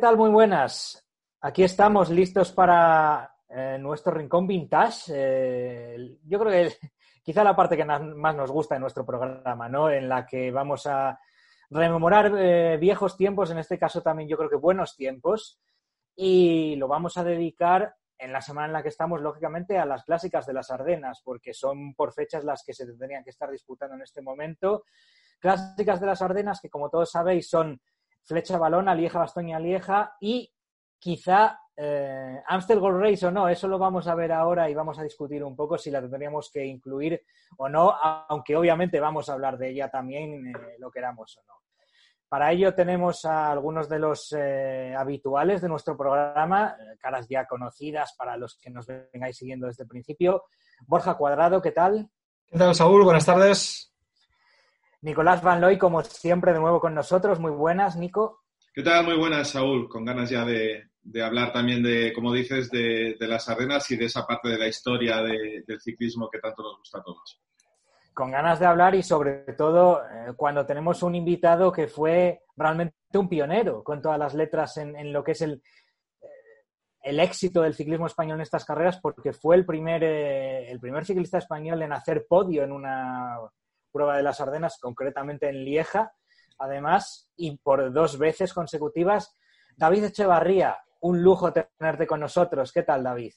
¿Qué tal? Muy buenas. Aquí estamos listos para eh, nuestro rincón vintage. Eh, yo creo que quizá la parte que más nos gusta de nuestro programa, ¿no? En la que vamos a rememorar eh, viejos tiempos, en este caso también yo creo que buenos tiempos, y lo vamos a dedicar en la semana en la que estamos, lógicamente, a las clásicas de las Ardenas, porque son por fechas las que se tendrían que estar disputando en este momento. Clásicas de las Ardenas que, como todos sabéis, son Flecha Balona, Lieja, Bastoña, Lieja y quizá eh, Amstel Gold Race o no, eso lo vamos a ver ahora y vamos a discutir un poco si la tendríamos que incluir o no, aunque obviamente vamos a hablar de ella también, eh, lo queramos o no. Para ello tenemos a algunos de los eh, habituales de nuestro programa, caras ya conocidas para los que nos vengáis siguiendo desde el principio. Borja Cuadrado, ¿qué tal? ¿Qué tal, Saúl? Buenas tardes. Nicolás Van Looy, como siempre, de nuevo con nosotros. Muy buenas, Nico. ¿Qué tal? Muy buenas, Saúl. Con ganas ya de, hablar también de, como dices, de, las Ardenas y de esa parte de la historia del ciclismo que tanto nos gusta a todos con ganas de hablar y sobre todo eh, cuando tenemos un invitado que fue realmente un pionero con todas las letras en, lo que es el, eh, el, éxito del ciclismo español en estas carreras porque fue el primer, eh, el primer ciclista español en hacer podio en una prueba de las Ardenas, concretamente en Lieja, además, y por dos veces consecutivas. David Echevarría, un lujo tenerte con nosotros. ¿Qué tal, David?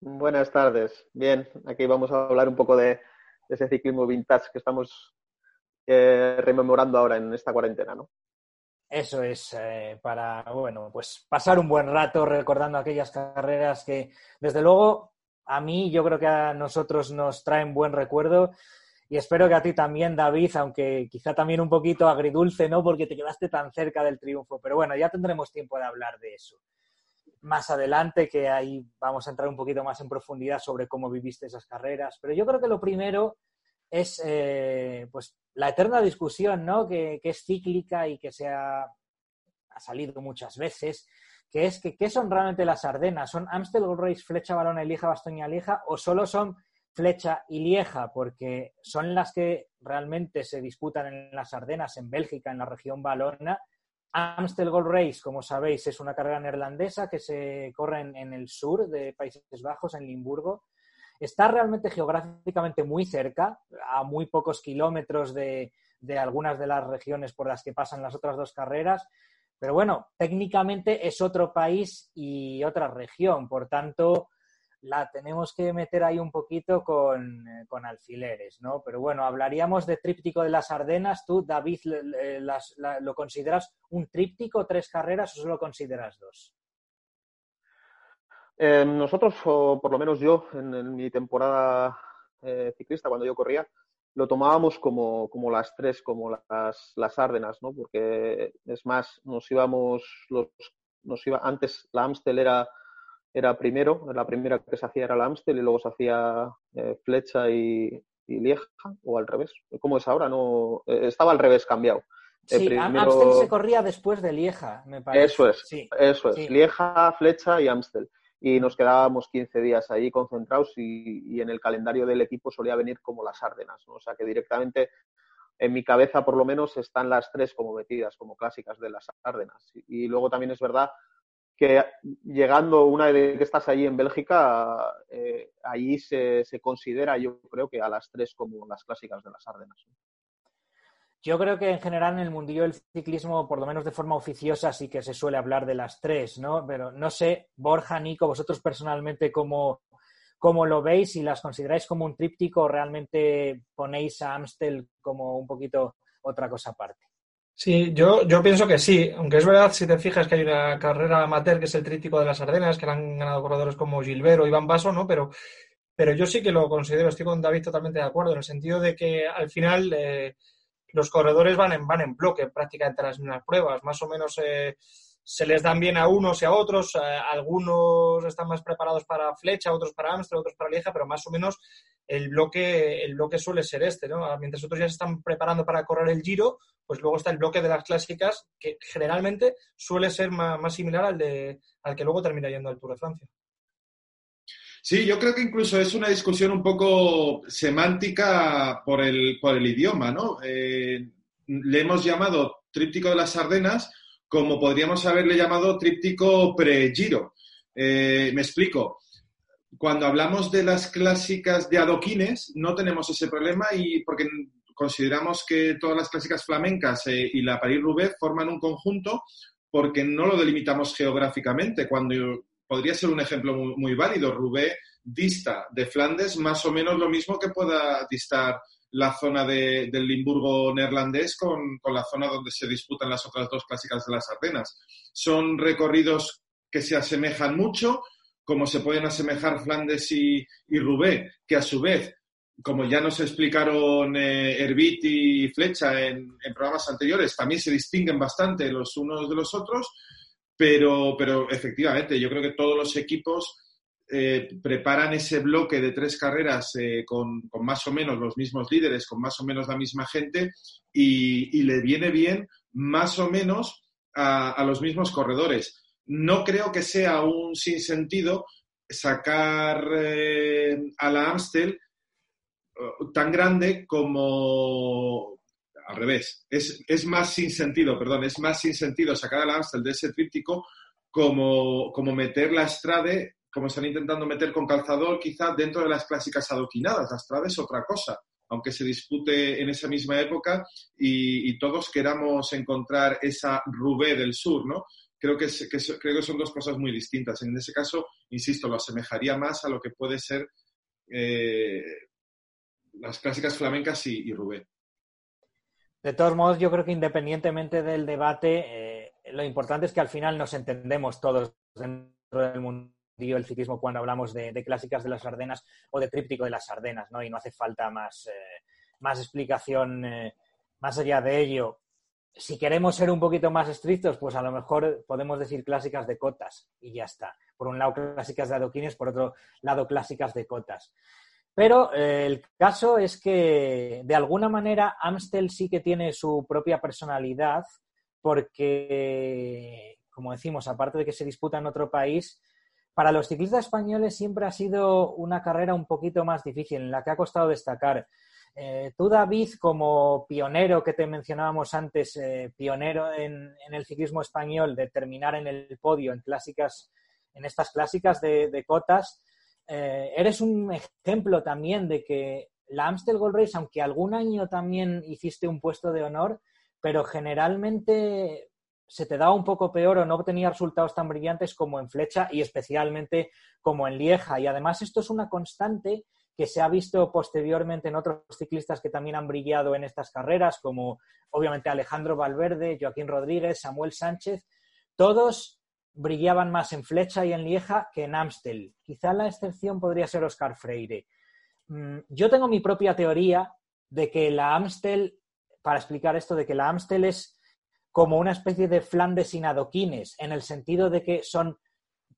Buenas tardes. Bien, aquí vamos a hablar un poco de, ese ciclismo vintage que estamos eh, rememorando ahora en esta cuarentena, ¿no? Eso es, eh, para, bueno, pues pasar un buen rato recordando aquellas carreras que, desde luego, a mí yo creo que a nosotros nos traen buen recuerdo y espero que a ti también, David, aunque quizá también un poquito agridulce, ¿no? Porque te quedaste tan cerca del triunfo, pero bueno, ya tendremos tiempo de hablar de eso más adelante, que ahí vamos a entrar un poquito más en profundidad sobre cómo viviste esas carreras. Pero yo creo que lo primero es eh, pues la eterna discusión, ¿no? Que, es cíclica y que se ha, salido muchas veces, que es que ¿qué son realmente las Ardenas? ¿Son Amstel Gold Race, Flecha, Balona y Lieja, Bastoña, Lieja? ¿O solo son Flecha y Lieja? Porque son las que realmente se disputan en las Ardenas, en Bélgica, en la región Balona, Amstel Gold Race, como sabéis, es una carrera neerlandesa que se corre en, el sur de Países Bajos, en Limburgo. Está realmente geográficamente muy cerca, a muy pocos kilómetros de algunas de las regiones por las que pasan las otras dos carreras. Pero bueno, técnicamente es otro país y otra región. Por tanto, la tenemos que meter ahí un poquito con, eh, alfileres, ¿no? Pero bueno, hablaríamos de tríptico de las Ardenas. ¿Tú, David, lo consideras un tríptico, tres carreras o solo consideras dos? Eh, nosotros, o por lo menos yo, en, mi temporada eh, ciclista, cuando yo corría, lo tomábamos como, las tres, como las, las Ardenas, ¿no? Porque es más, nos íbamos, los, nos iba, antes la Amstel era era primero, la primera que se hacía era la Amstel y luego se hacía eh, Flecha y, Lieja, o al revés. ¿Cómo es ahora? No, eh, estaba al revés cambiado. Sí, Amstel se corría después de Lieja, me parece. Eso es, eso es. Lieja, Flecha y Amstel. Y nos quedábamos 15 días ahí concentrados y, en el calendario del equipo solía venir como las Árdenas. O sea que directamente en mi cabeza por lo menos están las tres como metidas, como clásicas de las Árdenas. Y, y luego también es verdad que llegando una vez que estás allí en Bélgica, eh, allí se, considera, yo creo que a las tres como las clásicas de las Ardenas. Yo creo que en general en el mundillo del ciclismo, por lo menos de forma oficiosa, sí que se suele hablar de las tres, ¿no? Pero no sé, Borja, Nico, vosotros personalmente cómo, cómo lo veis, si las consideráis como un tríptico o realmente ponéis a Amstel como un poquito otra cosa aparte. Sí, yo, yo pienso que sí, aunque es verdad, si te fijas que hay una carrera amateur que es el tríptico de las Ardenas, que la han ganado corredores como Gilbert o Iván Basso, ¿no? Pero, pero yo sí que lo considero, estoy con David totalmente de acuerdo, en el sentido de que al final eh, los corredores van en, van en bloque prácticamente a las mismas pruebas, más o menos eh, se les dan bien a unos y a otros, eh, algunos están más preparados para flecha, otros para Amsterdam, otros para Lieja, pero más o menos el bloque, el bloque suele ser este, ¿no? Mientras otros ya se están preparando para correr el giro, pues luego está el bloque de las clásicas, que generalmente suele ser más, similar al, de, al que luego termina yendo al Tour de Francia. Sí, yo creo que incluso es una discusión un poco semántica por el, por el idioma, ¿no? Eh, le hemos llamado tríptico de las Ardenas como podríamos haberle llamado tríptico pre-giro. Eh, me explico. Cuando hablamos de las clásicas de adoquines, no tenemos ese problema y porque consideramos que todas las clásicas flamencas eh, y la París-Roubaix forman un conjunto porque no lo delimitamos geográficamente. Cuando podría ser un ejemplo muy, válido, Roubaix dista de Flandes más o menos lo mismo que pueda distar la zona del Limburgo neerlandés con, la zona donde se disputan las otras dos clásicas de las Ardenas. Son recorridos que se asemejan mucho, como se pueden asemejar Flandes y, y Roubaix, que a su vez como ya nos explicaron eh, Herbit y Flecha en, programas anteriores, también se distinguen bastante los unos de los otros, pero, pero efectivamente yo creo que todos los equipos eh, preparan ese bloque de tres carreras eh, con, más o menos los mismos líderes, con más o menos la misma gente y, le viene bien más o menos a, a los mismos corredores. No creo que sea un sinsentido sacar a la Amstel tan grande como al revés. Es, es, más sin sentido, perdón, es más sin sentido sacar al Amstel de ese tríptico como, como meter la Strade, como están intentando meter con calzador, quizá dentro de las clásicas adoquinadas. La Strade es otra cosa, aunque se dispute en esa misma época y, todos queramos encontrar esa Rubé del sur, ¿no? Creo que, creo que son dos cosas muy distintas. En ese caso, insisto, lo asemejaría más a lo que puede ser eh, las clásicas flamencas y, Rubén. De todos modos, yo creo que independientemente del debate, eh, lo importante es que al final nos entendemos todos dentro del mundo del ciclismo cuando hablamos de, clásicas de las Ardenas o de tríptico de las Ardenas, ¿no? Y no hace falta más, eh, más explicación más allá de ello. Si queremos ser un poquito más estrictos, pues a lo mejor podemos decir clásicas de cotas y ya está. Por un lado, clásicas de adoquines, por otro lado, clásicas de cotas. Pero eh, el caso es que, de alguna manera, Amstel sí que tiene su propia personalidad, porque, como decimos, aparte de que se disputa en otro país, para los ciclistas españoles siempre ha sido una carrera un poquito más difícil, en la que ha costado destacar. Eh, tú, David, como pionero que te mencionábamos antes, eh, pionero en, el ciclismo español, de terminar en el podio en clásicas, en estas clásicas de cotas, eh, eres un ejemplo también de que la Amstel Gold Race, aunque algún año también hiciste un puesto de honor, pero generalmente se te daba un poco peor o no obtenía resultados tan brillantes como en Flecha y especialmente como en Lieja. Y además esto es una constante que se ha visto posteriormente en otros ciclistas que también han brillado en estas carreras, como obviamente Alejandro Valverde, Joaquín Rodríguez, Samuel Sánchez. Todos brillaban más en Flecha y en Lieja que en Amstel. Quizá la excepción podría ser Oscar Freire. Mm, yo tengo mi propia teoría de que la Amstel, para explicar esto, de que la Amstel es como una especie de Flandes sin adoquines, en el sentido de que son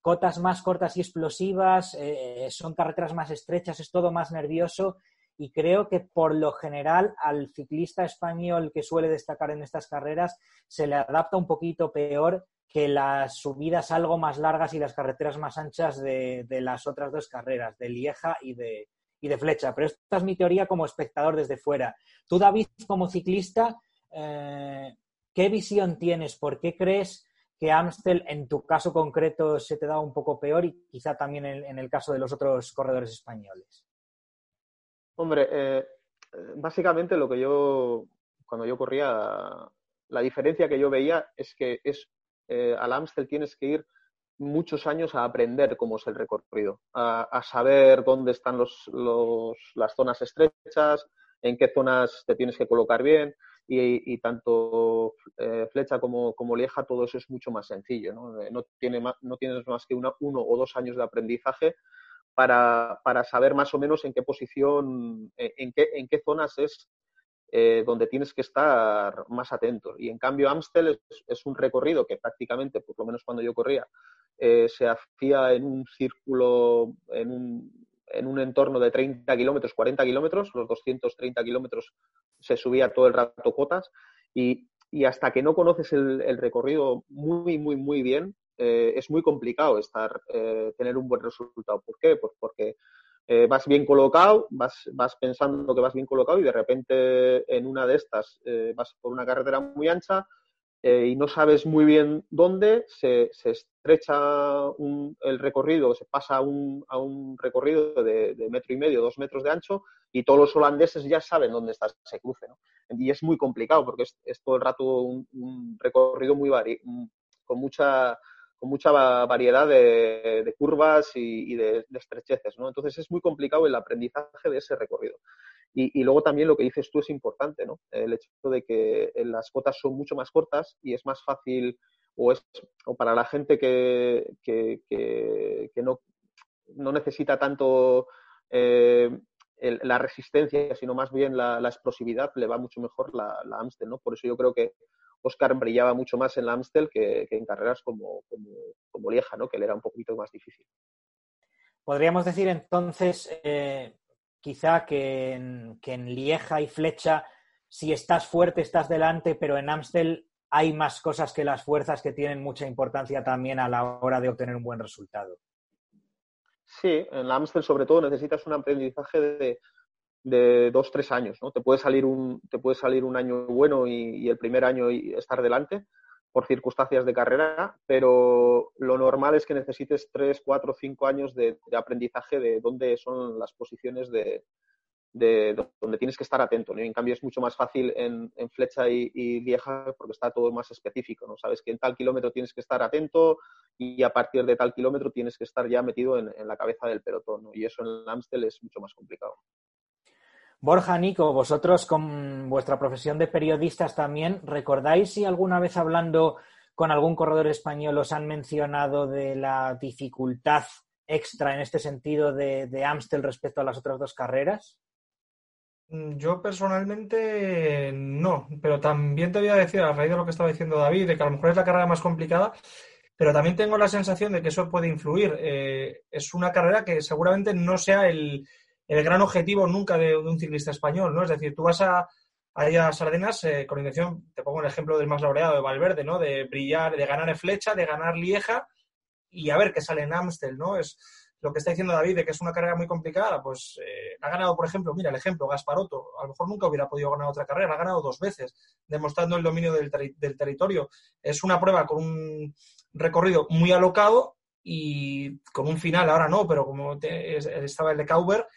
cotas más cortas y explosivas, eh, son carreteras más estrechas, es todo más nervioso y creo que por lo general al ciclista español que suele destacar en estas carreras se le adapta un poquito peor que las subidas algo más largas y las carreteras más anchas de, las otras dos carreras, de Lieja y de, de Flecha. Pero esta es mi teoría como espectador desde fuera. Tú, David, como ciclista, eh, ¿qué visión tienes? ¿Por qué crees que Amstel, en tu caso concreto, se te da un poco peor y quizá también en, el caso de los otros corredores españoles? Hombre, eh, básicamente lo que yo, cuando yo corría, la diferencia que yo veía es que es eh, al Amstel tienes que ir muchos años a aprender cómo es el recorrido, a, saber dónde están las zonas estrechas, en qué zonas te tienes que colocar bien y, tanto eh, flecha como, lieja, todo eso es mucho más sencillo. No, eh, tiene no tienes más que uno o dos años de aprendizaje para, saber más o menos en qué posición, en qué, en qué zonas es eh, donde tienes que estar más atento. Y en cambio Amstel es, un recorrido que prácticamente, por lo menos cuando yo corría, eh, se hacía en un círculo, en un, en un entorno de 30 kilómetros, 40 kilómetros, los 230 kilómetros se subía todo el rato cotas y, hasta que no conoces el, recorrido muy, muy, muy bien, eh, es muy complicado estar, tener un buen resultado. ¿Por qué? Pues porque eh, vas bien colocado, vas, vas pensando que vas bien colocado y de repente en una de estas eh, vas por una carretera muy ancha, eh, y no sabes muy bien dónde, se, estrecha el recorrido, se pasa un, a un recorrido de, metro y medio, dos metros de ancho, y todos los holandeses ya saben dónde está ese cruce. Y es muy complicado porque es, todo el rato un, recorrido muy con mucha con mucha variedad de, curvas y, de, estrecheces, ¿no? Entonces es muy complicado el aprendizaje de ese recorrido. Y, luego también lo que dices tú es importante, ¿no? El hecho de que las cotas son mucho más cortas y es más fácil, o, es, o para la gente que, que, no, no, necesita tanto eh, la resistencia, sino más bien la, explosividad, le va mucho mejor la, Amstel, ¿no? Por eso yo creo que Oscar brillaba mucho más en la Amstel que, en carreras como, como, Lieja, ¿no? que le era un poquito más difícil. Podríamos decir entonces, eh, quizá que en, Lieja y Flecha, si estás fuerte, estás delante, pero en Amstel hay más cosas que las fuerzas que tienen mucha importancia también a la hora de obtener un buen resultado. Sí, en Amstel sobre todo necesitas un aprendizaje de, de dos, tres años, ¿no? Te puede salir un, te puede salir un año bueno y, el primer año estar delante por circunstancias de carrera, pero lo normal es que necesites tres, cuatro, cinco años de, aprendizaje de dónde son las posiciones de, donde tienes que estar atento. En cambio, es mucho más fácil en, flecha y, vieja porque está todo más específico. ¿no? Sabes que en tal kilómetro tienes que estar atento y a partir de tal kilómetro tienes que estar ya metido en, la cabeza del pelotón. Y eso en el Amstel es mucho más complicado. Borja, Nico, vosotros con vuestra profesión de periodistas también, ¿recordáis si alguna vez hablando con algún corredor español os han mencionado de la dificultad extra en este sentido de, de Amstel respecto a las otras dos carreras? Mm, yo personalmente no, pero también te voy a decir, a raíz de lo que estaba diciendo David, de que a lo mejor es la carrera más complicada, pero también tengo la sensación de que eso puede influir. Eh, es una carrera que seguramente no sea el, el gran objetivo nunca de, un ciclista español, ¿no? Es decir, tú vas a, a Sardenas eh, con intención, te pongo el ejemplo del más laureado de Valverde, ¿no? De brillar, de ganar en flecha, de ganar Lieja y a ver qué sale en Amstel, ¿no? Es lo que está diciendo David de que es una carrera muy complicada, pues eh, ha ganado, por ejemplo, mira el ejemplo, Gasparotto, a lo mejor nunca hubiera podido ganar otra carrera, ha ganado dos veces, demostrando el dominio del, del territorio. Es una prueba con un recorrido muy alocado y con un final, ahora no, pero como estaba el de Cauber,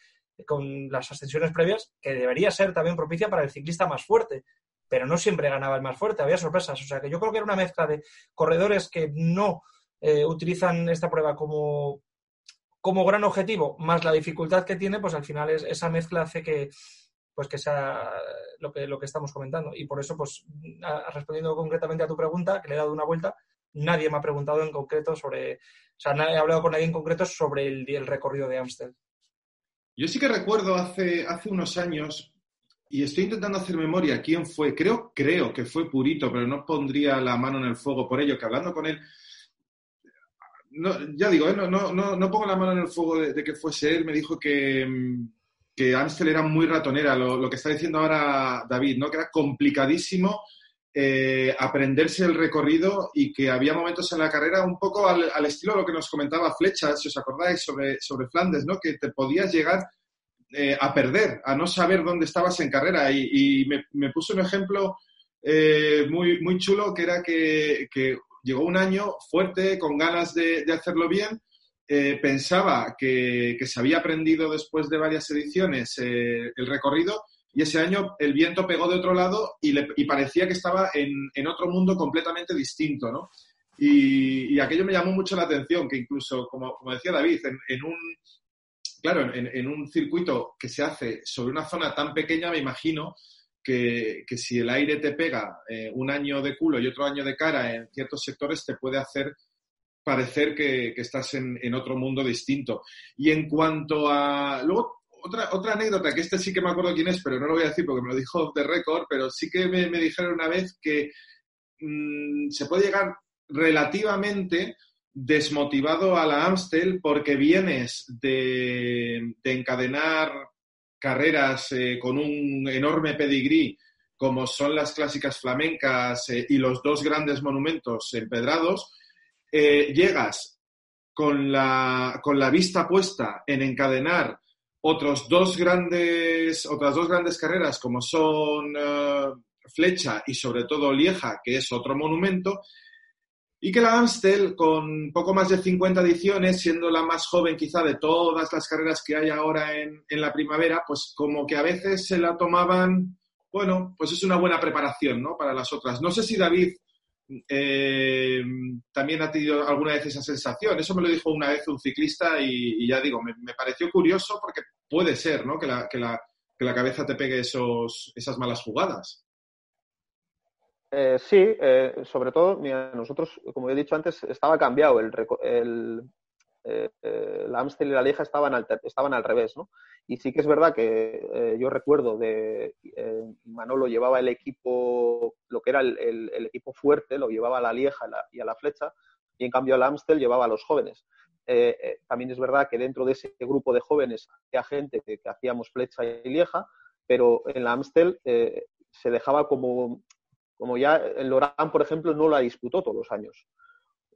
con las ascensiones previas, que debería ser también propicia para el ciclista más fuerte, pero no siempre ganaba el más fuerte, había sorpresas. O sea que yo creo que era una mezcla de corredores que no eh, utilizan esta prueba como, como gran objetivo, más la dificultad que tiene, pues al final es, esa mezcla hace que pues que sea lo que, lo que estamos comentando. Y por eso, pues, respondiendo concretamente a tu pregunta, que le he dado una vuelta, nadie me ha preguntado en concreto sobre, o sea, he hablado con nadie en concreto sobre el, el recorrido de Amstel. Yo sí que recuerdo hace, hace unos años, y estoy intentando hacer memoria quién fue, creo, creo que fue Purito, pero no pondría la mano en el fuego por ello, que hablando con él, no, ya digo, ¿eh? no, no, no, pongo la mano en el fuego de, que fuese él, me dijo que, que Amstel era muy ratonera, lo, lo, que está diciendo ahora David, ¿no? que era complicadísimo eh, aprenderse el recorrido y que había momentos en la carrera un poco al, estilo de lo que nos comentaba Flecha, si os acordáis, sobre, sobre Flandes, ¿no? que te podías llegar eh, a perder, a no saber dónde estabas en carrera. Y, me, me, puso un ejemplo eh, muy, muy chulo que era que, llegó un año fuerte, con ganas de, hacerlo bien. pensaba que, que, se había aprendido después de varias ediciones el recorrido y ese año el viento pegó de otro lado y, le, parecía que estaba en, otro mundo completamente distinto, ¿no? Y, aquello me llamó mucho la atención, que incluso, como, decía David, en, un, claro, en, un circuito que se hace sobre una zona tan pequeña, me imagino que, si el aire te pega eh, un año de culo y otro año de cara en ciertos sectores, te puede hacer parecer que, que estás en, en, otro mundo distinto. Y en cuanto a... otra, otra anécdota, que este sí que me acuerdo quién es, pero no lo voy a decir porque me lo dijo de récord, pero sí que me, dijeron una vez que mm, se puede llegar relativamente desmotivado a la Amstel porque vienes de, encadenar carreras eh, con un enorme pedigrí como son las clásicas flamencas eh, y los dos grandes monumentos empedrados, eh, llegas con la, con la vista puesta en encadenar otros dos grandes, otras dos grandes carreras como son eh, Flecha y sobre todo Lieja, que es otro monumento, y que la Amstel, con poco más de 50 ediciones, siendo la más joven quizá de todas las carreras que hay ahora en, en la primavera, pues como que a veces se la tomaban, bueno, pues es una buena preparación ¿no? para las otras. No sé si David eh, también ha tenido alguna vez esa sensación. Eso me lo dijo una vez un ciclista y, ya digo, me, pareció curioso porque puede ser ¿no? que, la, que, la, que la cabeza te pegue esos, esas malas jugadas. Eh, sí, eh, sobre todo, nosotros, como he dicho antes, estaba cambiado. El, el la Amstel y la Lieja estaban, al revés, ¿no? Y sí que es verdad que eh, yo recuerdo de eh, Manolo llevaba el equipo, lo que era el, equipo fuerte, lo llevaba a la Lieja y a la Flecha, y en cambio al Amstel llevaba a los jóvenes. Eh, también es verdad que dentro de ese grupo de jóvenes había gente que, hacíamos Flecha y Lieja, pero en la Amstel se dejaba como, ya el Lorán, por ejemplo, no la disputó todos los años.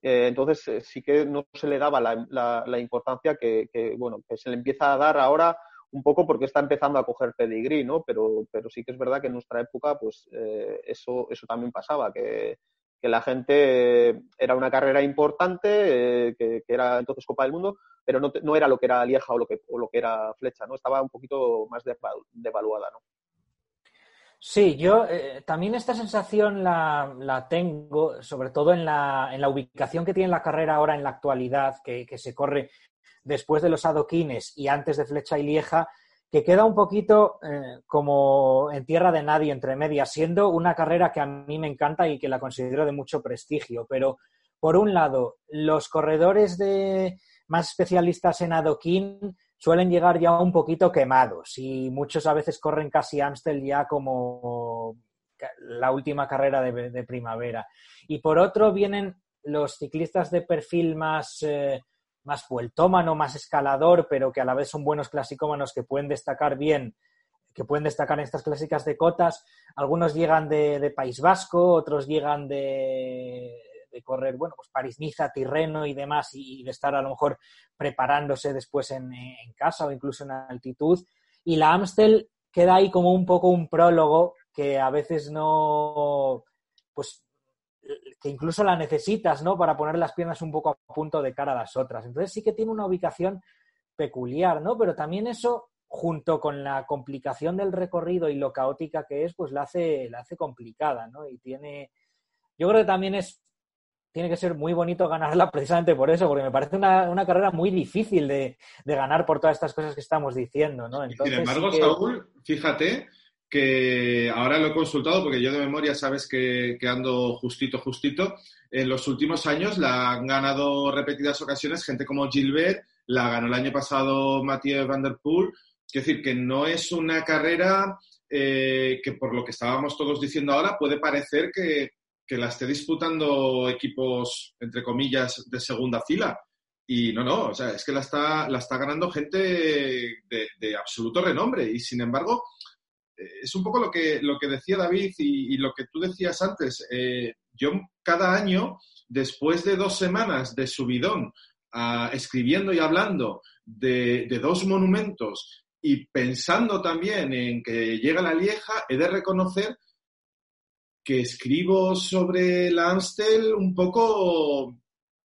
Entonces sí que no se le daba la, importancia que, que, bueno, que se le empieza a dar ahora un poco porque está empezando a coger pedigrí, ¿no? Pero, pero sí que es verdad que en nuestra época, pues eh, eso, eso también pasaba, que, la gente era una carrera importante, eh, que, era entonces Copa del Mundo, pero no, no, era lo que era Lieja o lo que, o lo que era Flecha, ¿no? Estaba un poquito más devaluada, ¿no? Sí, yo eh, también esta sensación la, la, tengo, sobre todo en la, en la ubicación que tiene la carrera ahora en la actualidad, que, que se corre después de los adoquines y antes de Flecha y Lieja, que queda un poquito eh, como en tierra de nadie entre medias, siendo una carrera que a mí me encanta y que la considero de mucho prestigio. Pero, por un lado, los corredores de más especialistas en adoquín suelen llegar ya un poquito quemados y muchos a veces corren casi Amstel ya como la última carrera de, primavera. Y por otro vienen los ciclistas de perfil más... Eh, más vueltómano, más escalador, pero que a la vez son buenos clasicómanos que pueden destacar bien, que pueden destacar en estas clásicas de cotas. Algunos llegan de, País Vasco, otros llegan de, correr, bueno, pues París-Niza, Tirreno y demás, y, de estar a lo mejor preparándose después en, en casa o incluso en altitud. Y la Amstel queda ahí como un poco un prólogo que a veces no, pues que incluso la necesitas, ¿no? Para poner las piernas un poco a punto de cara a las otras. Entonces sí que tiene una ubicación peculiar, ¿no? Pero también eso, junto con la complicación del recorrido y lo caótica que es, pues la hace, la hace complicada, ¿no? Y tiene, yo creo que también es, tiene que ser muy bonito ganarla precisamente por eso, porque me parece una, carrera muy difícil de, ganar por todas estas cosas que estamos diciendo, ¿no? Sin embargo, Saúl, fíjate que ahora lo he consultado porque yo de memoria sabes que, ando justito, justito. En los últimos años la han ganado repetidas ocasiones gente como Gilbert, la ganó el año pasado Mathieu Van Der Poel. Es decir, que no es una carrera eh, que por lo que estábamos todos diciendo ahora puede parecer que, la esté disputando equipos, entre comillas, de segunda fila. Y no, no, o sea, es que la está, la está ganando gente de, absoluto renombre. Y sin embargo, es un poco lo que, lo que decía David y, lo que tú decías antes. Eh, yo cada año, después de dos semanas de subidón, escribiendo y hablando de, dos monumentos y pensando también en que llega la Lieja, he de reconocer que escribo sobre la Amstel un poco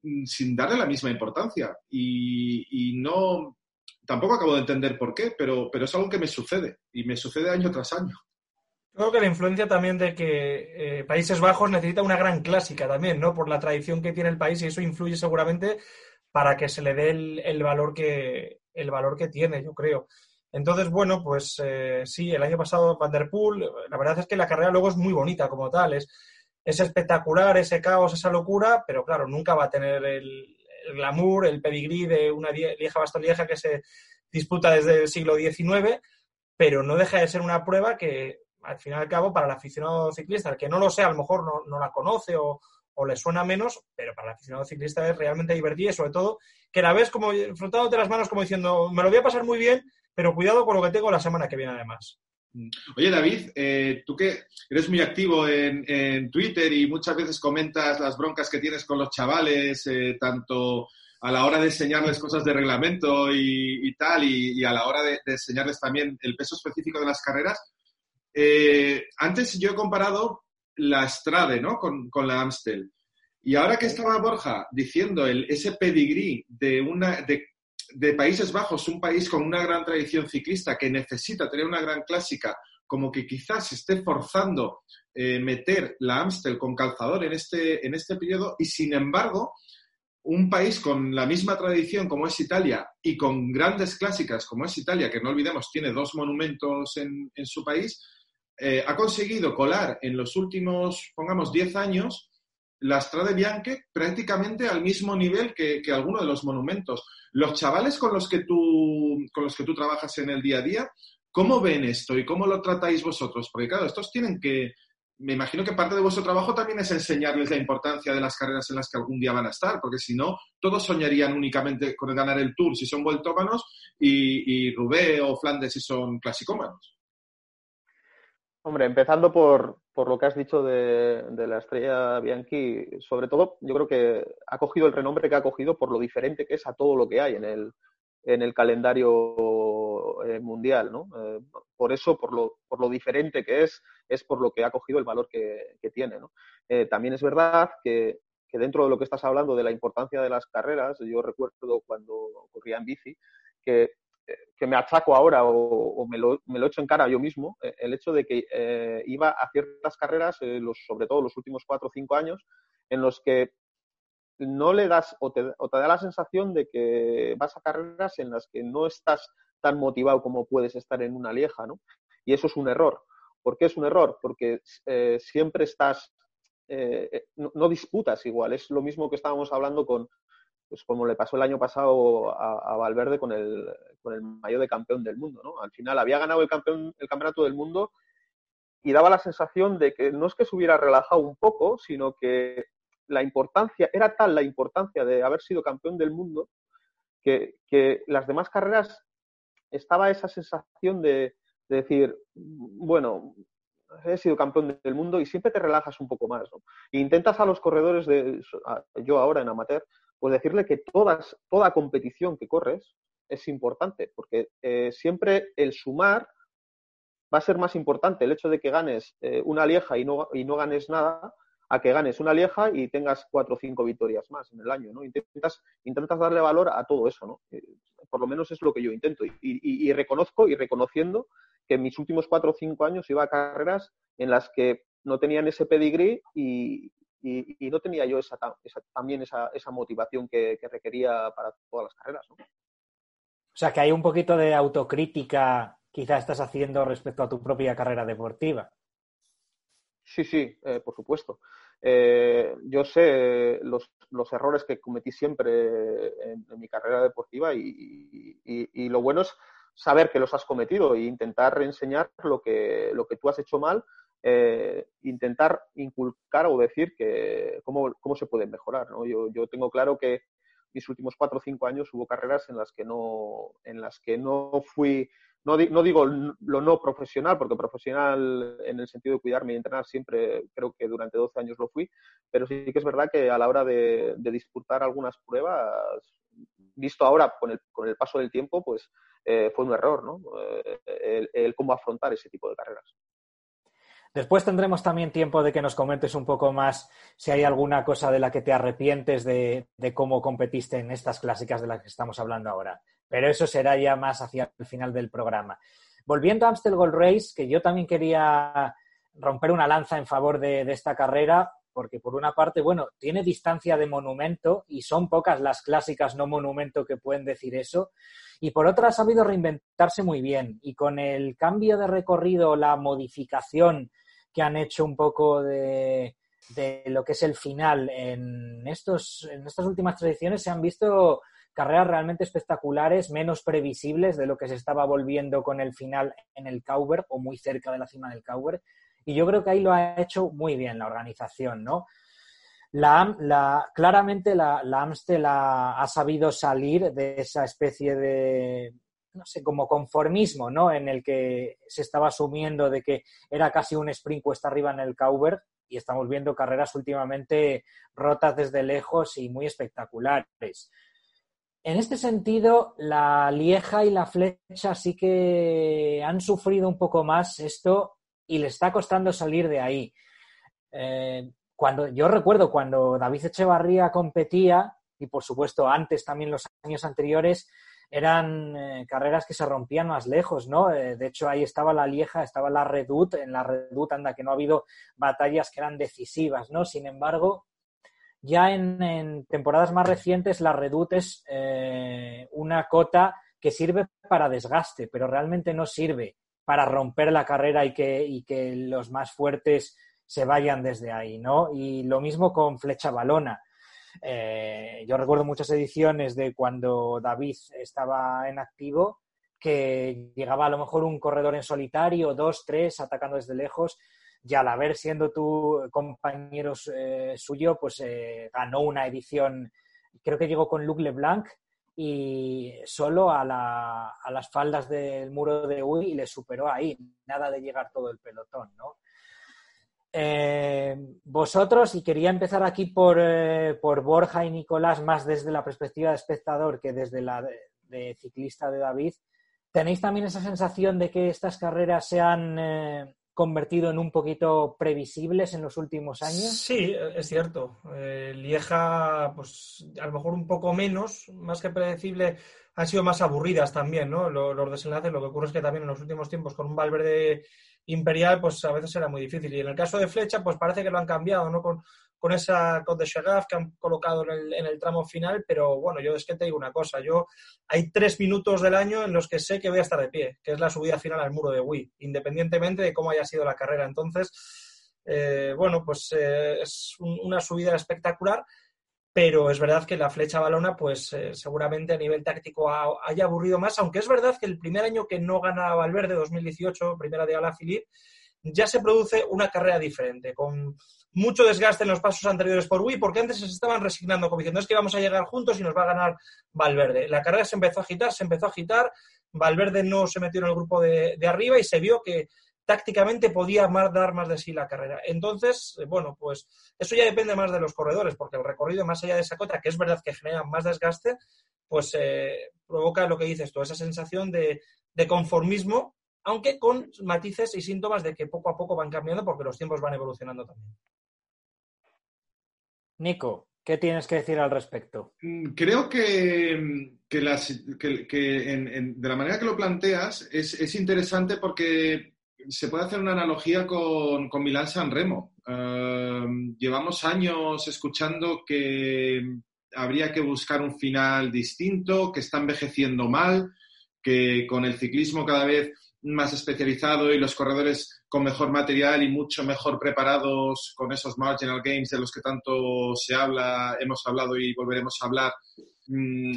mm, sin darle la misma importancia y, y no, tampoco acabo de entender por qué, pero, pero es algo que me sucede y me sucede año tras año. Creo que la influencia también de que eh, Países Bajos necesita una gran clásica también, ¿no? Por la tradición que tiene el país y eso influye seguramente para que se le dé el, valor, que, el valor que tiene, yo creo. Entonces, bueno, pues eh, sí, el año pasado Van Der Poel, la verdad es que la carrera luego es muy bonita como tal, es, es espectacular ese caos, esa locura, pero claro, nunca va a tener el, glamour, el pedigrí de una lieja bastolieja que se disputa desde el siglo XIX, pero no deja de ser una prueba que, al fin y al cabo, para el aficionado ciclista, el que no lo sea, a lo mejor no, la conoce o, le suena menos, pero para el aficionado ciclista es realmente divertida y sobre todo que la ves como frotándote las manos como diciendo, me lo voy a pasar muy bien, pero cuidado con lo que tengo la semana que viene además. Oye, David, eh, tú que eres muy activo en, Twitter y muchas veces comentas las broncas que tienes con los chavales, eh, tanto a la hora de enseñarles cosas de reglamento y, tal, y, a la hora de, enseñarles también el peso específico de las carreras. Eh, antes yo he comparado la Strade, ¿no? Con, la Amstel. Y ahora que estaba Borja diciendo el, ese pedigrí de, una, de, de, Países Bajos, un país con una gran tradición ciclista que necesita tener una gran clásica, como que quizás esté forzando eh, meter la Amstel con calzador en este, en este periodo y sin embargo un país con la misma tradición como es Italia y con grandes clásicas como es Italia, que no olvidemos tiene dos monumentos en, su país, eh, ha conseguido colar en los últimos, pongamos, 10 años la Strade Bianche prácticamente al mismo nivel que, que alguno de los monumentos. Los chavales con los, que tú, con los que tú trabajas en el día a día, ¿cómo ven esto y cómo lo tratáis vosotros? Porque claro, estos tienen que, me imagino que parte de vuestro trabajo también es enseñarles la importancia de las carreras en las que algún día van a estar, porque si no, todos soñarían únicamente con ganar el Tour si son vueltómanos y, y Rubé o Flandes si son clasicómanos. Hombre, empezando por, lo que has dicho de, de, la estrella Bianchi, sobre todo yo creo que ha cogido el renombre que ha cogido por lo diferente que es a todo lo que hay en el, en el calendario eh, mundial, ¿no? Eh, por eso, por lo, por lo diferente que es, es por lo que ha cogido el valor que, tiene, ¿no? Eh, también es verdad que, dentro de lo que estás hablando de la importancia de las carreras, yo recuerdo cuando corría en bici, que, me achaco ahora o, me, lo, me, lo, echo en cara yo mismo, el hecho de que iba a ciertas carreras, los, sobre todo los últimos cuatro o cinco años, en los que no le das o te, da la sensación de que vas a carreras en las que no estás tan motivado como puedes estar en una lieja, ¿no? Y eso es un error. ¿Por qué es un error? Porque eh, siempre estás, eh, eh, no, disputas igual. Es lo mismo que estábamos hablando con, pues como le pasó el año pasado a, Valverde con el, con el mayo de campeón del mundo, ¿no? Al final había ganado el, campeonato del mundo y daba la sensación de que no es que se hubiera relajado un poco, sino que la importancia, era tal la importancia de haber sido campeón del mundo que, las demás carreras estaba esa sensación de, decir, bueno, he sido campeón del mundo y siempre te relajas un poco más. E intentas a los corredores, de, yo ahora en amateur, pues decirle que todas, toda competición que corres es importante, porque eh, siempre el sumar va a ser más importante. El hecho de que ganes eh, una lieja y no, y no ganes nada, a que ganes una lieja y tengas cuatro o cinco victorias más en el año, ¿no? Intentas, intentas darle valor a todo eso, ¿no? Eh, por lo menos es lo que yo intento. Y, reconozco y reconociendo que en mis últimos cuatro o cinco años iba a carreras en las que no tenían ese pedigrí y, no tenía yo esa, también esa, motivación que, requería para todas las carreras, ¿no? O sea, que hay un poquito de autocrítica quizá estás haciendo respecto a tu propia carrera deportiva. Sí, sí, eh, por supuesto. Eh, yo sé los, los, errores que cometí siempre en, mi carrera deportiva y, lo bueno es saber que los has cometido e intentar reenseñar lo que, lo que tú has hecho mal, eh, intentar inculcar o decir que cómo, cómo se puede mejorar. ¿no? Yo, yo tengo claro que mis últimos cuatro o cinco años hubo carreras en las que no, en las que no fui no, digo lo no profesional, porque profesional en el sentido de cuidarme y entrenar siempre creo que durante 12 años lo fui, pero sí que es verdad que a la hora de, disputar algunas pruebas, visto ahora con el, con el paso del tiempo, pues eh, fue un error, ¿no? Eh, el, cómo afrontar ese tipo de carreras. Después tendremos también tiempo de que nos comentes un poco más si hay alguna cosa de la que te arrepientes de, de, cómo competiste en estas clásicas de las que estamos hablando ahora pero eso será ya más hacia el final del programa. Volviendo a Amstel Gold Race, que yo también quería romper una lanza en favor de, esta carrera, porque por una parte, bueno, tiene distancia de monumento y son pocas las clásicas no monumento que pueden decir eso. Y por otra, ha sabido reinventarse muy bien. Y con el cambio de recorrido, la modificación que han hecho un poco de, de lo que es el final en, estos, en estas últimas tradiciones, se han visto carreras realmente espectaculares, menos previsibles de lo que se estaba volviendo con el final en el Cauber o muy cerca de la cima del Cauber. Y yo creo que ahí lo ha hecho muy bien la organización, ¿no? La, claramente la, la Amstel ha, sabido salir de esa especie de, no sé, como conformismo, ¿no? En el que se estaba asumiendo de que era casi un sprint cuesta arriba en el Cauber y estamos viendo carreras últimamente rotas desde lejos y muy espectaculares. En este sentido, la Lieja y la Flecha sí que han sufrido un poco más esto y le está costando salir de ahí. Eh, cuando, yo recuerdo cuando David Echevarría competía, y por supuesto antes también los años anteriores, eran eh, carreras que se rompían más lejos, ¿no? Eh, de hecho, ahí estaba la Lieja, estaba la Redut, en la Redut anda que no ha habido batallas que eran decisivas, ¿no? Sin embargo, ya en, temporadas más recientes la Redut es eh, una cota que sirve para desgaste, pero realmente no sirve para romper la carrera y que, y que los más fuertes se vayan desde ahí, ¿no? Y lo mismo con Flecha Balona. Eh, yo recuerdo muchas ediciones de cuando David estaba en activo, que llegaba a lo mejor un corredor en solitario, dos, tres, atacando desde lejos, y al haber siendo tu compañero eh, suyo, pues eh, ganó una edición, creo que llegó con Luc Leblanc y solo a, a las faldas del muro de Uy y le superó ahí, nada de llegar todo el pelotón, ¿no? Eh, vosotros, y quería empezar aquí por, eh, por, Borja y Nicolás, más desde la perspectiva de espectador que desde la de, ciclista de David, ¿tenéis también esa sensación de que estas carreras se han eh, convertido en un poquito previsibles en los últimos años? Sí, es cierto. Lieja, pues a lo mejor un poco menos, más que predecible, han sido más aburridas también, ¿no? Los, los desenlaces, lo que ocurre es que también en los últimos tiempos con un Valverde imperial, pues a veces era muy difícil. Y en el caso de Flecha, pues parece que lo han cambiado, ¿no? Con, esa con de Shagaf que han colocado en el, en el, tramo final, pero bueno, yo es que te digo una cosa, yo hay tres minutos del año en los que sé que voy a estar de pie, que es la subida final al muro de Wii, independientemente de cómo haya sido la carrera. Entonces, eh, bueno, pues eh, es una subida espectacular pero es verdad que la flecha balona, pues eh, seguramente a nivel táctico haya aburrido más, aunque es verdad que el primer año que no gana Valverde, 2018, primera de Alaphilippe, ya se produce una carrera diferente, con mucho desgaste en los pasos anteriores por Wii, porque antes se estaban resignando, como diciendo, es que vamos a llegar juntos y nos va a ganar Valverde. La carrera se empezó a agitar, se empezó a agitar, Valverde no se metió en el grupo de arriba y se vio que tácticamente podía dar más de sí la carrera. Entonces, eh, bueno, pues eso ya depende más de los corredores, porque el recorrido más allá de esa cota, que es verdad que genera más desgaste, pues eh, provoca lo que dices tú, esa sensación de, conformismo, aunque con matices y síntomas de que poco a poco van cambiando porque los tiempos van evolucionando también. Nico, ¿qué tienes que decir al respecto? Mm, creo que, de la manera que lo planteas es, es interesante porque se puede hacer una analogía con, con Milán San Remo. Eh, llevamos años escuchando que habría que buscar un final distinto, que está envejeciendo mal, que con el ciclismo cada vez más especializado y los corredores con mejor material y mucho mejor preparados con esos marginal gains de los que tanto se habla, hemos hablado y volveremos a hablar, mm,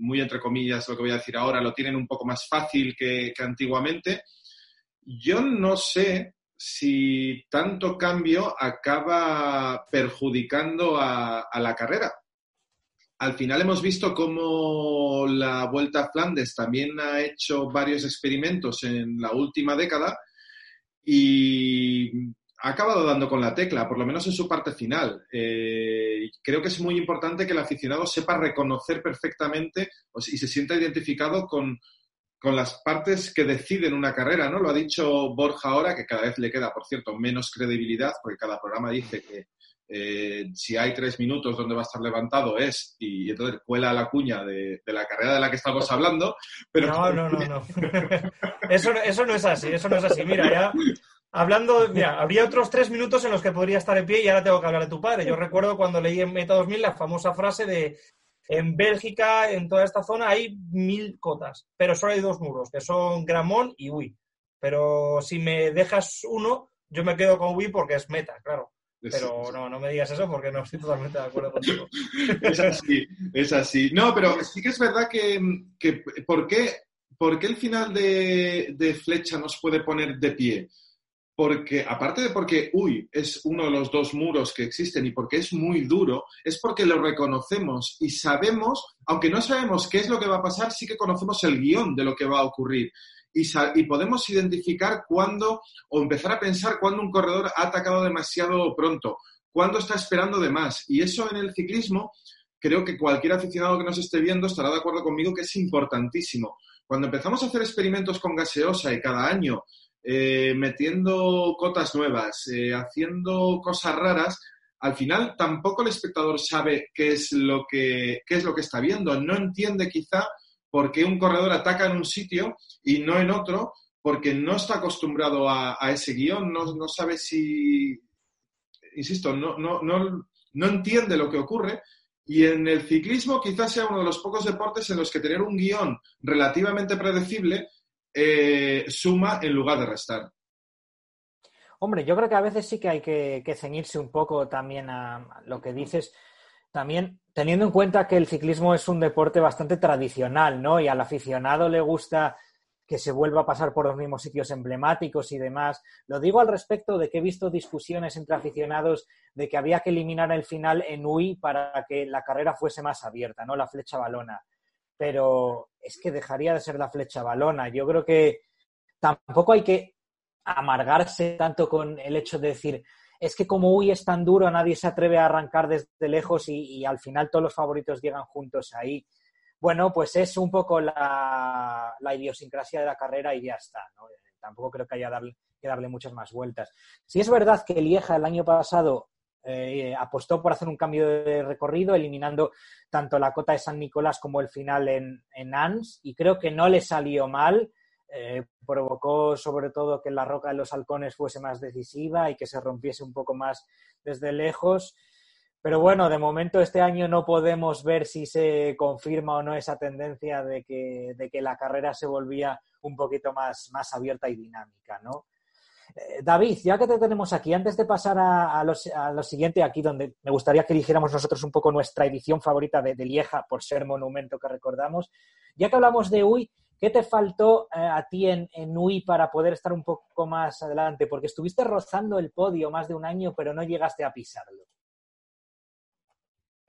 muy entre comillas lo que voy a decir ahora, lo tienen un poco más fácil que, que antiguamente yo no sé si tanto cambio acaba perjudicando a, la carrera. Al final hemos visto cómo la Vuelta a Flandes también ha hecho varios experimentos en la última década y ha acabado dando con la tecla, por lo menos en su parte final. Eh, creo que es muy importante que el aficionado sepa reconocer perfectamente y se sienta identificado con, con las partes que deciden una carrera, ¿no? Lo ha dicho Borja ahora, que cada vez le queda, por cierto, menos credibilidad, porque cada programa dice que eh, si hay tres minutos donde va a estar levantado es, y, entonces cuela la cuña de, la carrera de la que estamos hablando. Pero... No, no, no, no. eso, eso no es así, eso no es así. Mira, ya hablando, mira, habría otros tres minutos en los que podría estar en pie y ahora tengo que hablar de tu padre. Yo recuerdo cuando leí en Meta 2000 la famosa frase de en Bélgica, en toda esta zona, hay mil cotas, pero solo hay dos muros, que son Gramont y Wii. Pero si me dejas uno, yo me quedo con Wii porque es meta, claro. Pero no, no me digas eso porque no estoy totalmente de acuerdo contigo. es así, es así. No, pero sí que es verdad que, que ¿por, qué, ¿por qué el final de, de Flecha nos puede poner de pie? Porque aparte de porque, uy, es uno de los dos muros que existen y porque es muy duro, es porque lo reconocemos y sabemos, aunque no sabemos qué es lo que va a pasar, sí que conocemos el guion de lo que va a ocurrir. Y, podemos identificar cuándo o empezar a pensar cuándo un corredor ha atacado demasiado pronto, cuándo está esperando de más. Y eso en el ciclismo, creo que cualquier aficionado que nos esté viendo estará de acuerdo conmigo que es importantísimo. Cuando empezamos a hacer experimentos con gaseosa y cada año eh, metiendo cotas nuevas, eh, haciendo cosas raras, al final tampoco el espectador sabe qué es lo que, qué es lo que está viendo. No entiende quizá por qué un corredor ataca en un sitio y no en otro, porque no está acostumbrado a, ese guion, no, no, sabe si, insisto, no, no, no, no entiende lo que ocurre. Y en el ciclismo quizás sea uno de los pocos deportes en los que tener un guion relativamente predecible eh, suma en lugar de restar. Hombre, yo creo que a veces sí que hay que, ceñirse un poco también a lo que dices, también teniendo en cuenta que el ciclismo es un deporte bastante tradicional, ¿no? Y al aficionado le gusta que se vuelva a pasar por los mismos sitios emblemáticos y demás. Lo digo al respecto de que he visto discusiones entre aficionados de que había que eliminar el final en UI para que la carrera fuese más abierta, ¿no? La flecha balona. Pero es que dejaría de ser la flecha balona. Yo creo que tampoco hay que amargarse tanto con el hecho de decir, es que como UI es tan duro, nadie se atreve a arrancar desde lejos y, y al final todos los favoritos llegan juntos ahí bueno, pues es un poco la, idiosincrasia de la carrera y ya está. Tampoco creo que haya que darle muchas más vueltas. Si es verdad que Lieja el año pasado eh, apostó por hacer un cambio de recorrido, eliminando tanto la cota de San Nicolás como el final en, en Ans, y creo que no le salió mal. Eh, provocó sobre todo que la roca de los halcones fuese más decisiva y que se rompiese un poco más desde lejos. Pero bueno, de momento este año no podemos ver si se confirma o no esa tendencia de que, de que la carrera se volvía un poquito más, más abierta y dinámica, ¿no? Eh, David, ya que te tenemos aquí, antes de pasar a, lo, siguiente, aquí donde me gustaría que dijéramos nosotros un poco nuestra edición favorita de, Lieja, por ser monumento que recordamos, ya que hablamos de UI, ¿qué te faltó eh, a ti en, en UI para poder estar un poco más adelante? Porque estuviste rozando el podio más de un año, pero no llegaste a pisarlo.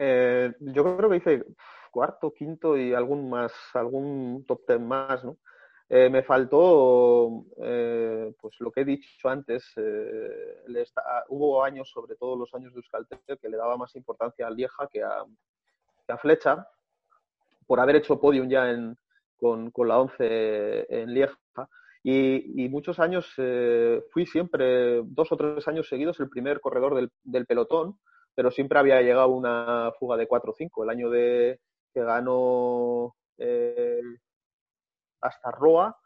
Eh, yo creo que hice cuarto, quinto y algún más, algún top ten más, ¿no? Eh, me faltó, eh, pues lo que he dicho antes, hubo años, sobre todo los años de Euskaltel, que le daba más importancia a Lieja que a, Flecha, por haber hecho podium ya con, la 11 en Lieja. Y, muchos años fui siempre, dos o tres años seguidos, el primer corredor del pelotón, pero siempre había llegado una fuga de 4 o 5. El año de que ganó eh, hasta Roa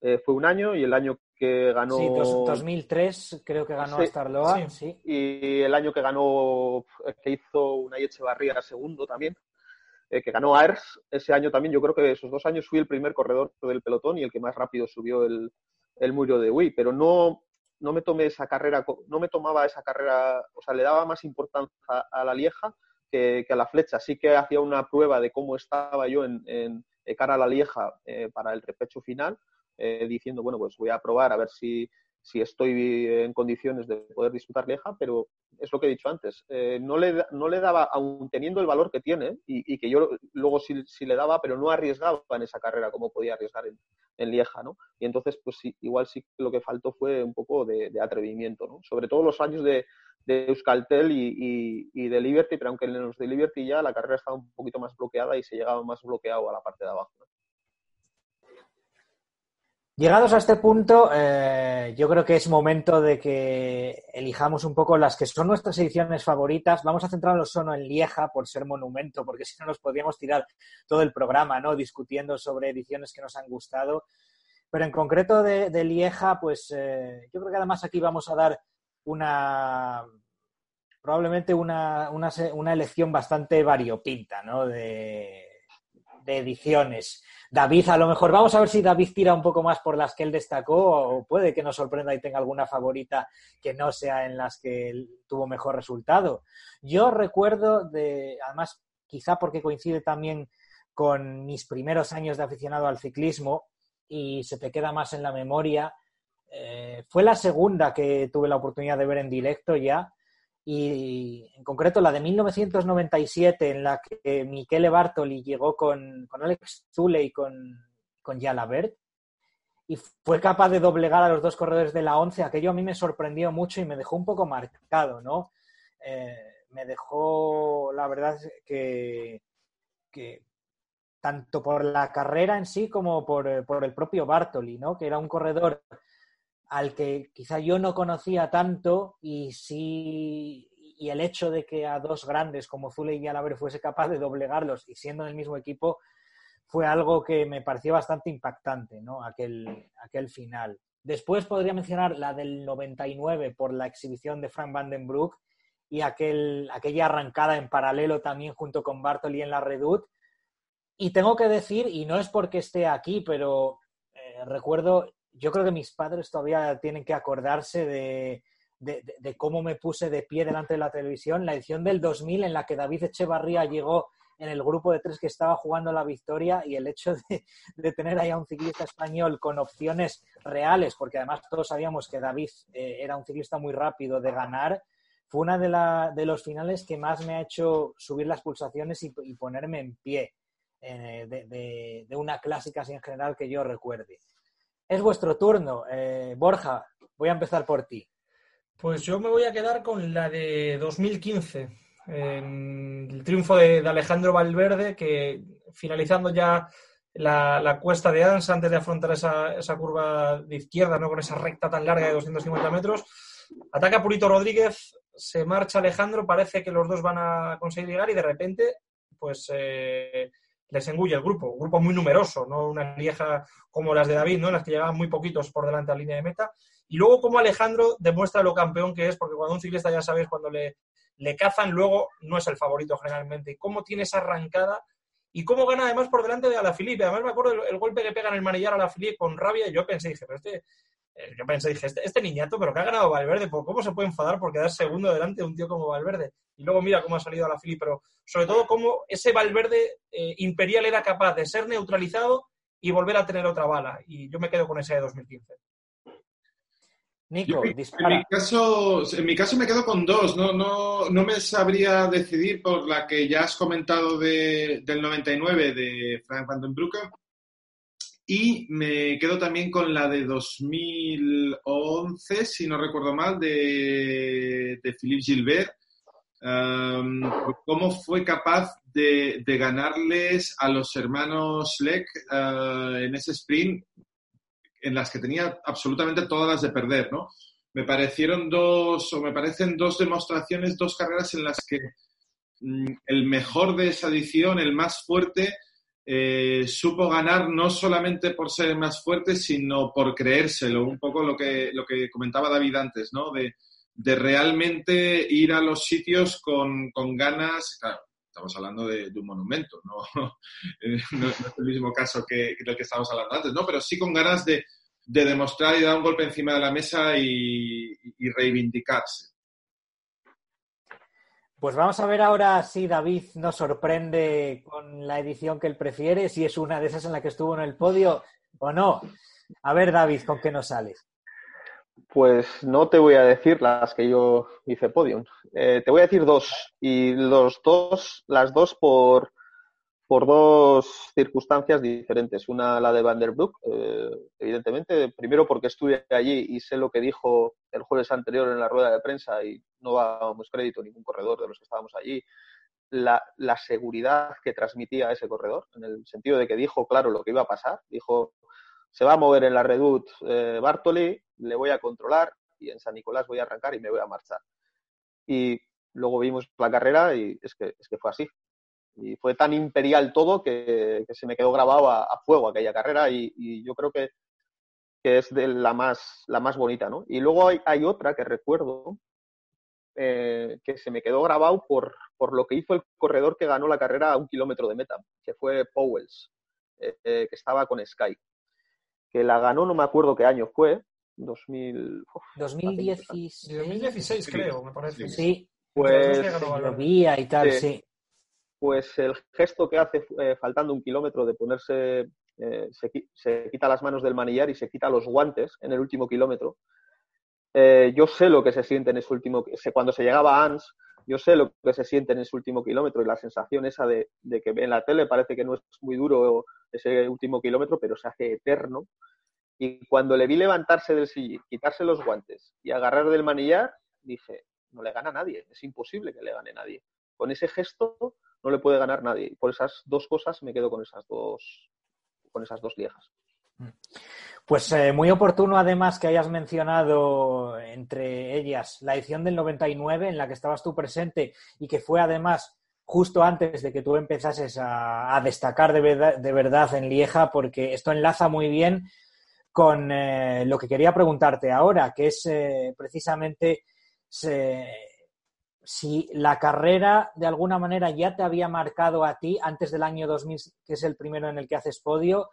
eh, fue un año y el año que ganó... Sí, 2003 creo que ganó hasta Roa, sí. Y el año que ganó, que hizo una Echevarría segundo también, eh, que ganó AERS, ese año también, yo creo que esos dos años fui el primer corredor del pelotón y el que más rápido subió el, el muro de Wii, pero no, no me tomé esa carrera, no me tomaba esa carrera, o sea, le daba más importancia a la Lieja que, a la flecha. Sí que hacía una prueba de cómo estaba yo en, en cara a la Lieja eh, para el repecho final, eh, diciendo, bueno, pues voy a probar a ver si, si estoy en condiciones de poder disputar Lieja, pero es lo que he dicho antes, eh, no, le, no le daba, aún teniendo el valor que tiene, y, que yo luego sí, le daba, pero no arriesgaba en esa carrera como podía arriesgar en, en Lieja, ¿no? Y entonces, pues sí, igual sí lo que faltó fue un poco de, atrevimiento, ¿no? Sobre todo los años de, Euskaltel y, y, de Liberty, pero aunque en los de Liberty ya la carrera estaba un poquito más bloqueada y se llegaba más bloqueado a la parte de abajo. Llegados a este punto, eh, yo creo que es momento de que elijamos un poco las que son nuestras ediciones favoritas. Vamos a centrarnos solo en Lieja por ser monumento, porque si no nos podríamos tirar todo el programa, ¿no? Discutiendo sobre ediciones que nos han gustado. Pero en concreto de, Lieja, pues eh, yo creo que además aquí vamos a dar una probablemente una, una, elección bastante variopinta, ¿no? De ediciones. David, a lo mejor vamos a ver si David tira un poco más por las que él destacó o puede que nos sorprenda y tenga alguna favorita que no sea en las que él tuvo mejor resultado. Yo recuerdo de, además, quizá porque coincide también con mis primeros años de aficionado al ciclismo y se te queda más en la memoria, eh, fue la segunda que tuve la oportunidad de ver en directo ya y en concreto la de 1997 en la que Michele Bartoli llegó con, con Alex Zule y con, con Jalabert y fue capaz de doblegar a los dos corredores de la 11, aquello a mí me sorprendió mucho y me dejó un poco marcado, ¿no? Eh, me dejó, la verdad, que, que, tanto por la carrera en sí como por, por el propio Bartoli, ¿no? Que era un corredor al que quizá yo no conocía tanto y sí y el hecho de que a dos grandes como Zule y Alaver fuese capaz de doblegarlos y siendo en el mismo equipo fue algo que me pareció bastante impactante, ¿no? Aquel, aquel final. Después podría mencionar la del 99 por la exhibición de Frank Vandenbroek y aquel, aquella arrancada en paralelo también junto con Bartoli en la Redut. Y tengo que decir, y no es porque esté aquí, pero eh, recuerdo, yo creo que mis padres todavía tienen que acordarse de, cómo me puse de pie delante de la televisión, la edición del 2000 en la que David Echevarría llegó en el grupo de tres que estaba jugando la victoria y el hecho de, tener ahí a un ciclista español con opciones reales, porque además todos sabíamos que David eh, era un ciclista muy rápido de ganar, fue una de, de, los finales que más me ha hecho subir las pulsaciones y, ponerme en pie eh, de, una clásica así en general que yo recuerde. Es vuestro turno. Eh, Borja, voy a empezar por ti. Pues yo me voy a quedar con la de 2015 el triunfo de, Alejandro Valverde, que finalizando ya la, cuesta de Ansa antes de afrontar esa, curva de izquierda, ¿no? con esa recta tan larga de 250 metros, ataca Purito Rodríguez, se marcha Alejandro, parece que los dos van a conseguir llegar y de repente, pues eh, les engulle el grupo, un grupo muy numeroso, no una lieja como las de David, ¿no? en las que llegaban muy poquitos por delante a la línea de meta. Y luego como Alejandro demuestra lo campeón que es, porque cuando un ciclista ya sabes cuando le cazan, luego no es el favorito generalmente. cómo tiene esa arrancada y cómo gana además por delante de Alaphilippe. Además me acuerdo el, golpe que pega en el manillar a Alaphilippe con rabia y yo pensé, dije, pero este, yo pensé, dije, este, este, niñato, pero que ha ganado Valverde, ¿cómo se puede enfadar por quedar segundo delante de un tío como Valverde? Y luego mira cómo ha salido Alaphilippe, pero sobre todo cómo ese Valverde eh, imperial era capaz de ser neutralizado y volver a tener otra bala. Y yo me quedo con esa de 2015. Nico, en, mi caso, en mi caso me quedo con dos. No, no, no me sabría decidir por la que ya has comentado de, del 99 de Frank Van den Y me quedo también con la de 2011, si no recuerdo mal, de, de Philippe Gilbert. cómo fue capaz de, de, ganarles a los hermanos Leck uh, en ese sprint en las que tenía absolutamente todas las de perder, ¿no? Me parecieron dos, o me parecen dos demostraciones, dos carreras en las que mm, el mejor de esa edición, el más fuerte, eh, supo ganar no solamente por ser más fuerte, sino por creérselo, un poco lo que, lo que comentaba David antes, ¿no? De, realmente ir a los sitios con, ganas, claro, estamos hablando de, un monumento, ¿no? no, es el mismo caso que, del que estábamos hablando antes, ¿no? Pero sí con ganas de, demostrar y dar un golpe encima de la mesa y, reivindicarse. Pues vamos a ver ahora si David nos sorprende con la edición que él prefiere, si es una de esas en la que estuvo en el podio o no. A ver, David, ¿con qué nos sales? Pues no te voy a decir las que yo hice podium. Eh, te voy a decir dos. Y los dos, las dos por, por dos circunstancias diferentes. Una, la de Vanderbroek, eh, evidentemente. Primero porque estuve allí y sé lo que dijo el jueves anterior en la rueda de prensa y no damos crédito a ningún corredor de los que estábamos allí. La, la, seguridad que transmitía ese corredor, en el sentido de que dijo claro lo que iba a pasar. Dijo, se va a mover en la Redut eh, Bartoli, le voy a controlar y en San Nicolás voy a arrancar y me voy a marchar. Y luego vimos la carrera y es que, es que fue así. Y fue tan imperial todo que, se me quedó grabado a, fuego aquella carrera y, yo creo que, que, es de la más, la más bonita. ¿no? Y luego hay, hay otra que recuerdo eh, que se me quedó grabado por, por lo que hizo el corredor que ganó la carrera a un kilómetro de meta, que fue Powells, eh, que estaba con Sky que la ganó, no me acuerdo qué año fue, 2000, 2016. 2016 creo, me parece. Sí, pues y tal, sí. Pues el gesto que hace eh, faltando un kilómetro de ponerse, eh, se, quita las manos del manillar y se quita los guantes en el último kilómetro. Eh, yo sé lo que se siente en ese último, cuando se llegaba a Ans, yo sé lo que se siente en ese último kilómetro y la sensación esa de, de que en la tele parece que no es muy duro ese último kilómetro, pero se hace eterno. Y cuando le vi levantarse del sillín, quitarse los guantes y agarrar del manillar, dije, no le gana nadie, es imposible que le gane nadie. Con ese gesto no le puede ganar nadie. Por esas dos cosas me quedo con esas dos, con esas dos viejas. Pues eh, muy oportuno además que hayas mencionado entre ellas la edición del 99 en la que estabas tú presente y que fue además justo antes de que tú empezases a, destacar de verdad, en Lieja, porque esto enlaza muy bien con eh, lo que quería preguntarte ahora, que es eh, precisamente si la carrera de alguna manera ya te había marcado a ti antes del año 2000, que es el primero en el que haces podio,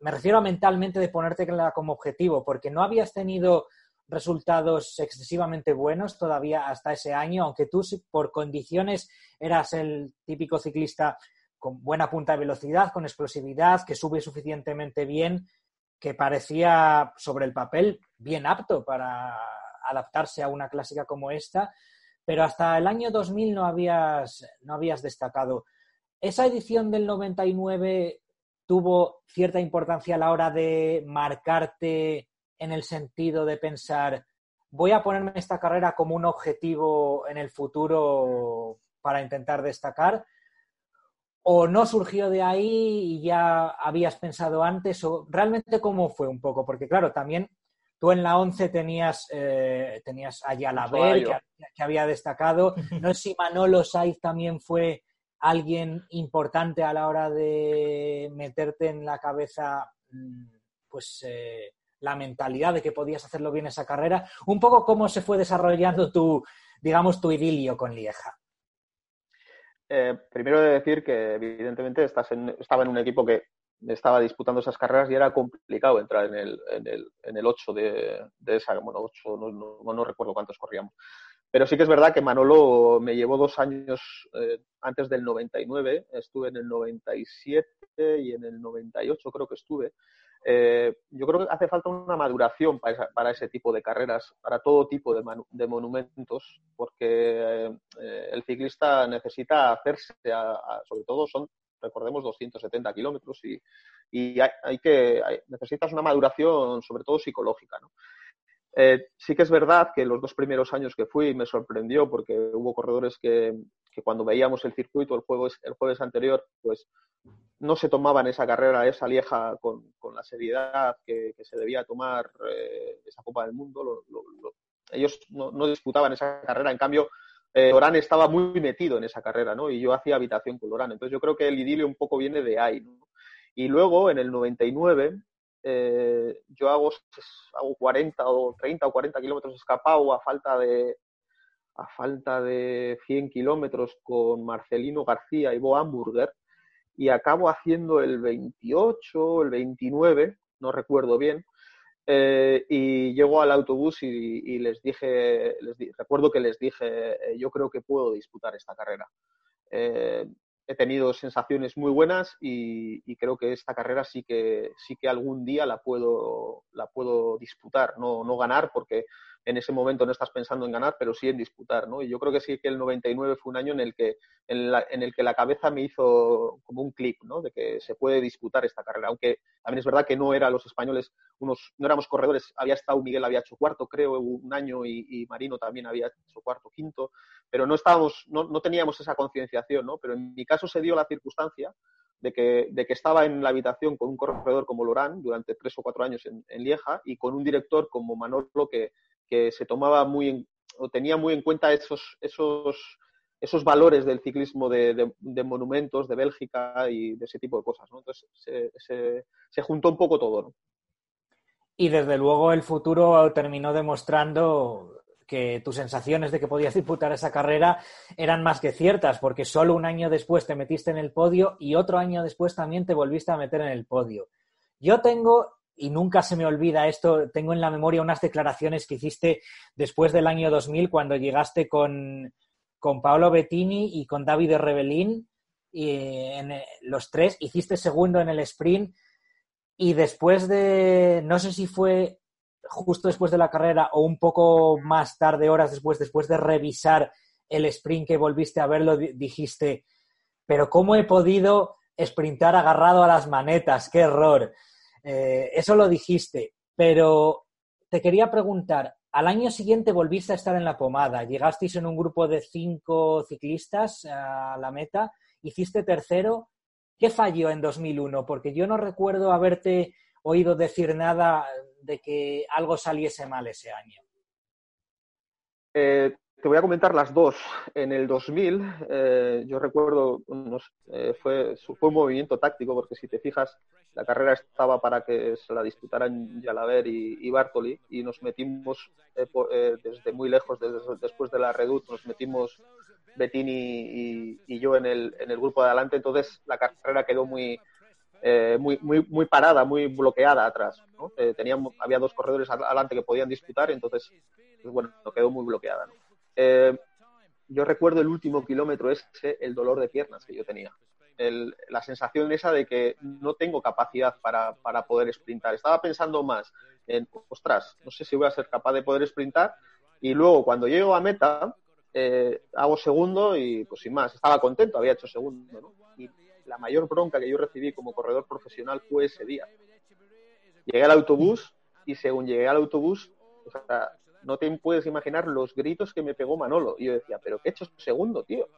me refiero a mentalmente de ponerte como objetivo, porque no habías tenido resultados excesivamente buenos todavía hasta ese año, aunque tú por condiciones eras el típico ciclista con buena punta de velocidad, con explosividad, que sube suficientemente bien, que parecía sobre el papel bien apto para adaptarse a una clásica como esta, pero hasta el año 2000 no habías, no habías destacado. ¿Esa edición del 99 tuvo cierta importancia a la hora de marcarte en el sentido de pensar, voy a ponerme esta carrera como un objetivo en el futuro para intentar destacar? ¿O no surgió de ahí y ya habías pensado antes? ¿O realmente cómo fue un poco? Porque claro, también tú en la 11 tenías, eh, tenías a Yalaber, que, que, había destacado. No sé si Manolo Saiz también fue alguien importante a la hora de meterte en la cabeza mm, pues eh, la mentalidad de que podías hacerlo bien esa carrera. Un poco cómo se fue desarrollando tu, digamos, tu idilio con Lieja. Eh, primero de decir que evidentemente estás estaba en un equipo que estaba disputando esas carreras y era complicado entrar en el, en el, en el 8 de, esa, bueno, 8, no, no, recuerdo cuántos corríamos. Pero sí que es verdad que Manolo me llevó dos años eh, antes del 99, estuve en el 97 y en el 98 creo que estuve. Eh, yo creo que hace falta una maduración para, ese tipo de carreras, para todo tipo de, monumentos, porque eh, el ciclista necesita hacerse, sobre todo son, recordemos, 270 kilómetros y, y hay, que, necesitas una maduración sobre todo psicológica. ¿no? Eh, sí que es verdad que los dos primeros años que fui me sorprendió porque hubo corredores que, cuando veíamos el circuito el jueves, el jueves anterior, pues no se tomaban esa carrera, esa lieja con, la seriedad que, se debía tomar eh, esa Copa del Mundo. ellos no, disputaban esa carrera, en cambio, eh, Lorán estaba muy metido en esa carrera, ¿no? Y yo hacía habitación con Lorán. Entonces yo creo que el idilio un poco viene de ahí, Y luego, en el 99, eh, yo hago, hago 40 o 30 o 40 kilómetros escapado a falta de a falta de 100 kilómetros con Marcelino García y Bo Hamburger y acabo haciendo el 28, el 29, no recuerdo bien, eh, y llego al autobús y, les dije, les recuerdo que les dije, eh, yo creo que puedo disputar esta carrera. He tenido sensaciones muy buenas y, creo que esta carrera sí que sí que algún día la puedo la puedo disputar no no ganar porque en ese momento no estás pensando en ganar, pero sí en disputar, ¿no? Y yo creo que sí que el 99 fue un año en el que, en, el que la cabeza me hizo como un clic, ¿no? De que se puede disputar esta carrera, aunque también es verdad que no eran los españoles, unos, no éramos corredores, había estado Miguel, había hecho cuarto, creo, un año, y, Marino también había hecho cuarto, quinto, pero no estábamos, no, no teníamos esa concienciación, ¿no? Pero en mi caso se dio la circunstancia de que, de que, estaba en la habitación con un corredor como Lorán durante tres o cuatro años en, en Lieja y con un director como Manolo que, que se tomaba muy o tenía muy en cuenta esos, esos, esos valores del ciclismo de, monumentos de Bélgica y de ese tipo de cosas. ¿no? Entonces se, se, juntó un poco todo. ¿no? Y desde luego el futuro terminó demostrando que tus sensaciones de que podías disputar esa carrera eran más que ciertas, porque solo un año después te metiste en el podio y otro año después también te volviste a meter en el podio. Yo tengo y nunca se me olvida esto, tengo en la memoria unas declaraciones que hiciste después del año 2000 cuando llegaste con, con Paolo Bettini y con David Rebelín, y en eh, los tres, hiciste segundo en el sprint y después de, no sé si fue justo después de la carrera o un poco más tarde, horas después, después de revisar el sprint que volviste a verlo, dijiste, pero ¿cómo he podido sprintar agarrado a las manetas? ¡Qué error! Eh, eso lo dijiste, pero te quería preguntar, al año siguiente volviste a estar en la pomada, llegasteis en un grupo de cinco ciclistas a la meta, hiciste tercero. ¿Qué falló en 2001? Porque yo no recuerdo haberte oído decir nada de que algo saliese mal ese año. Eh, te voy a comentar las dos. En el 2000, eh, yo recuerdo, eh, fue, fue un movimiento táctico, porque si te fijas, la carrera estaba para que se la disputaran Jalaver y, y Bartoli, y nos metimos desde muy lejos, después de la Redut, nos metimos Bettini y, yo en el, en el, grupo de adelante, entonces la carrera quedó muy, muy, muy, muy parada, muy bloqueada atrás. teníamos, había dos corredores adelante que podían disputar, entonces pues bueno, quedó muy bloqueada. Eh, yo recuerdo el último kilómetro ese, el dolor de piernas que yo tenía. la sensación esa de que no tengo capacidad para, poder sprintar. Estaba pensando más en, ostras, no sé si voy a ser capaz de poder sprintar. Y luego, cuando llego a meta, eh, hago segundo y, pues sin más, estaba contento, había hecho segundo. Y la mayor bronca que yo recibí como corredor profesional fue ese día. Llegué al autobús y según llegué al autobús, o sea, no te puedes imaginar los gritos que me pegó Manolo. Y yo decía, pero ¿qué he hecho segundo, tío?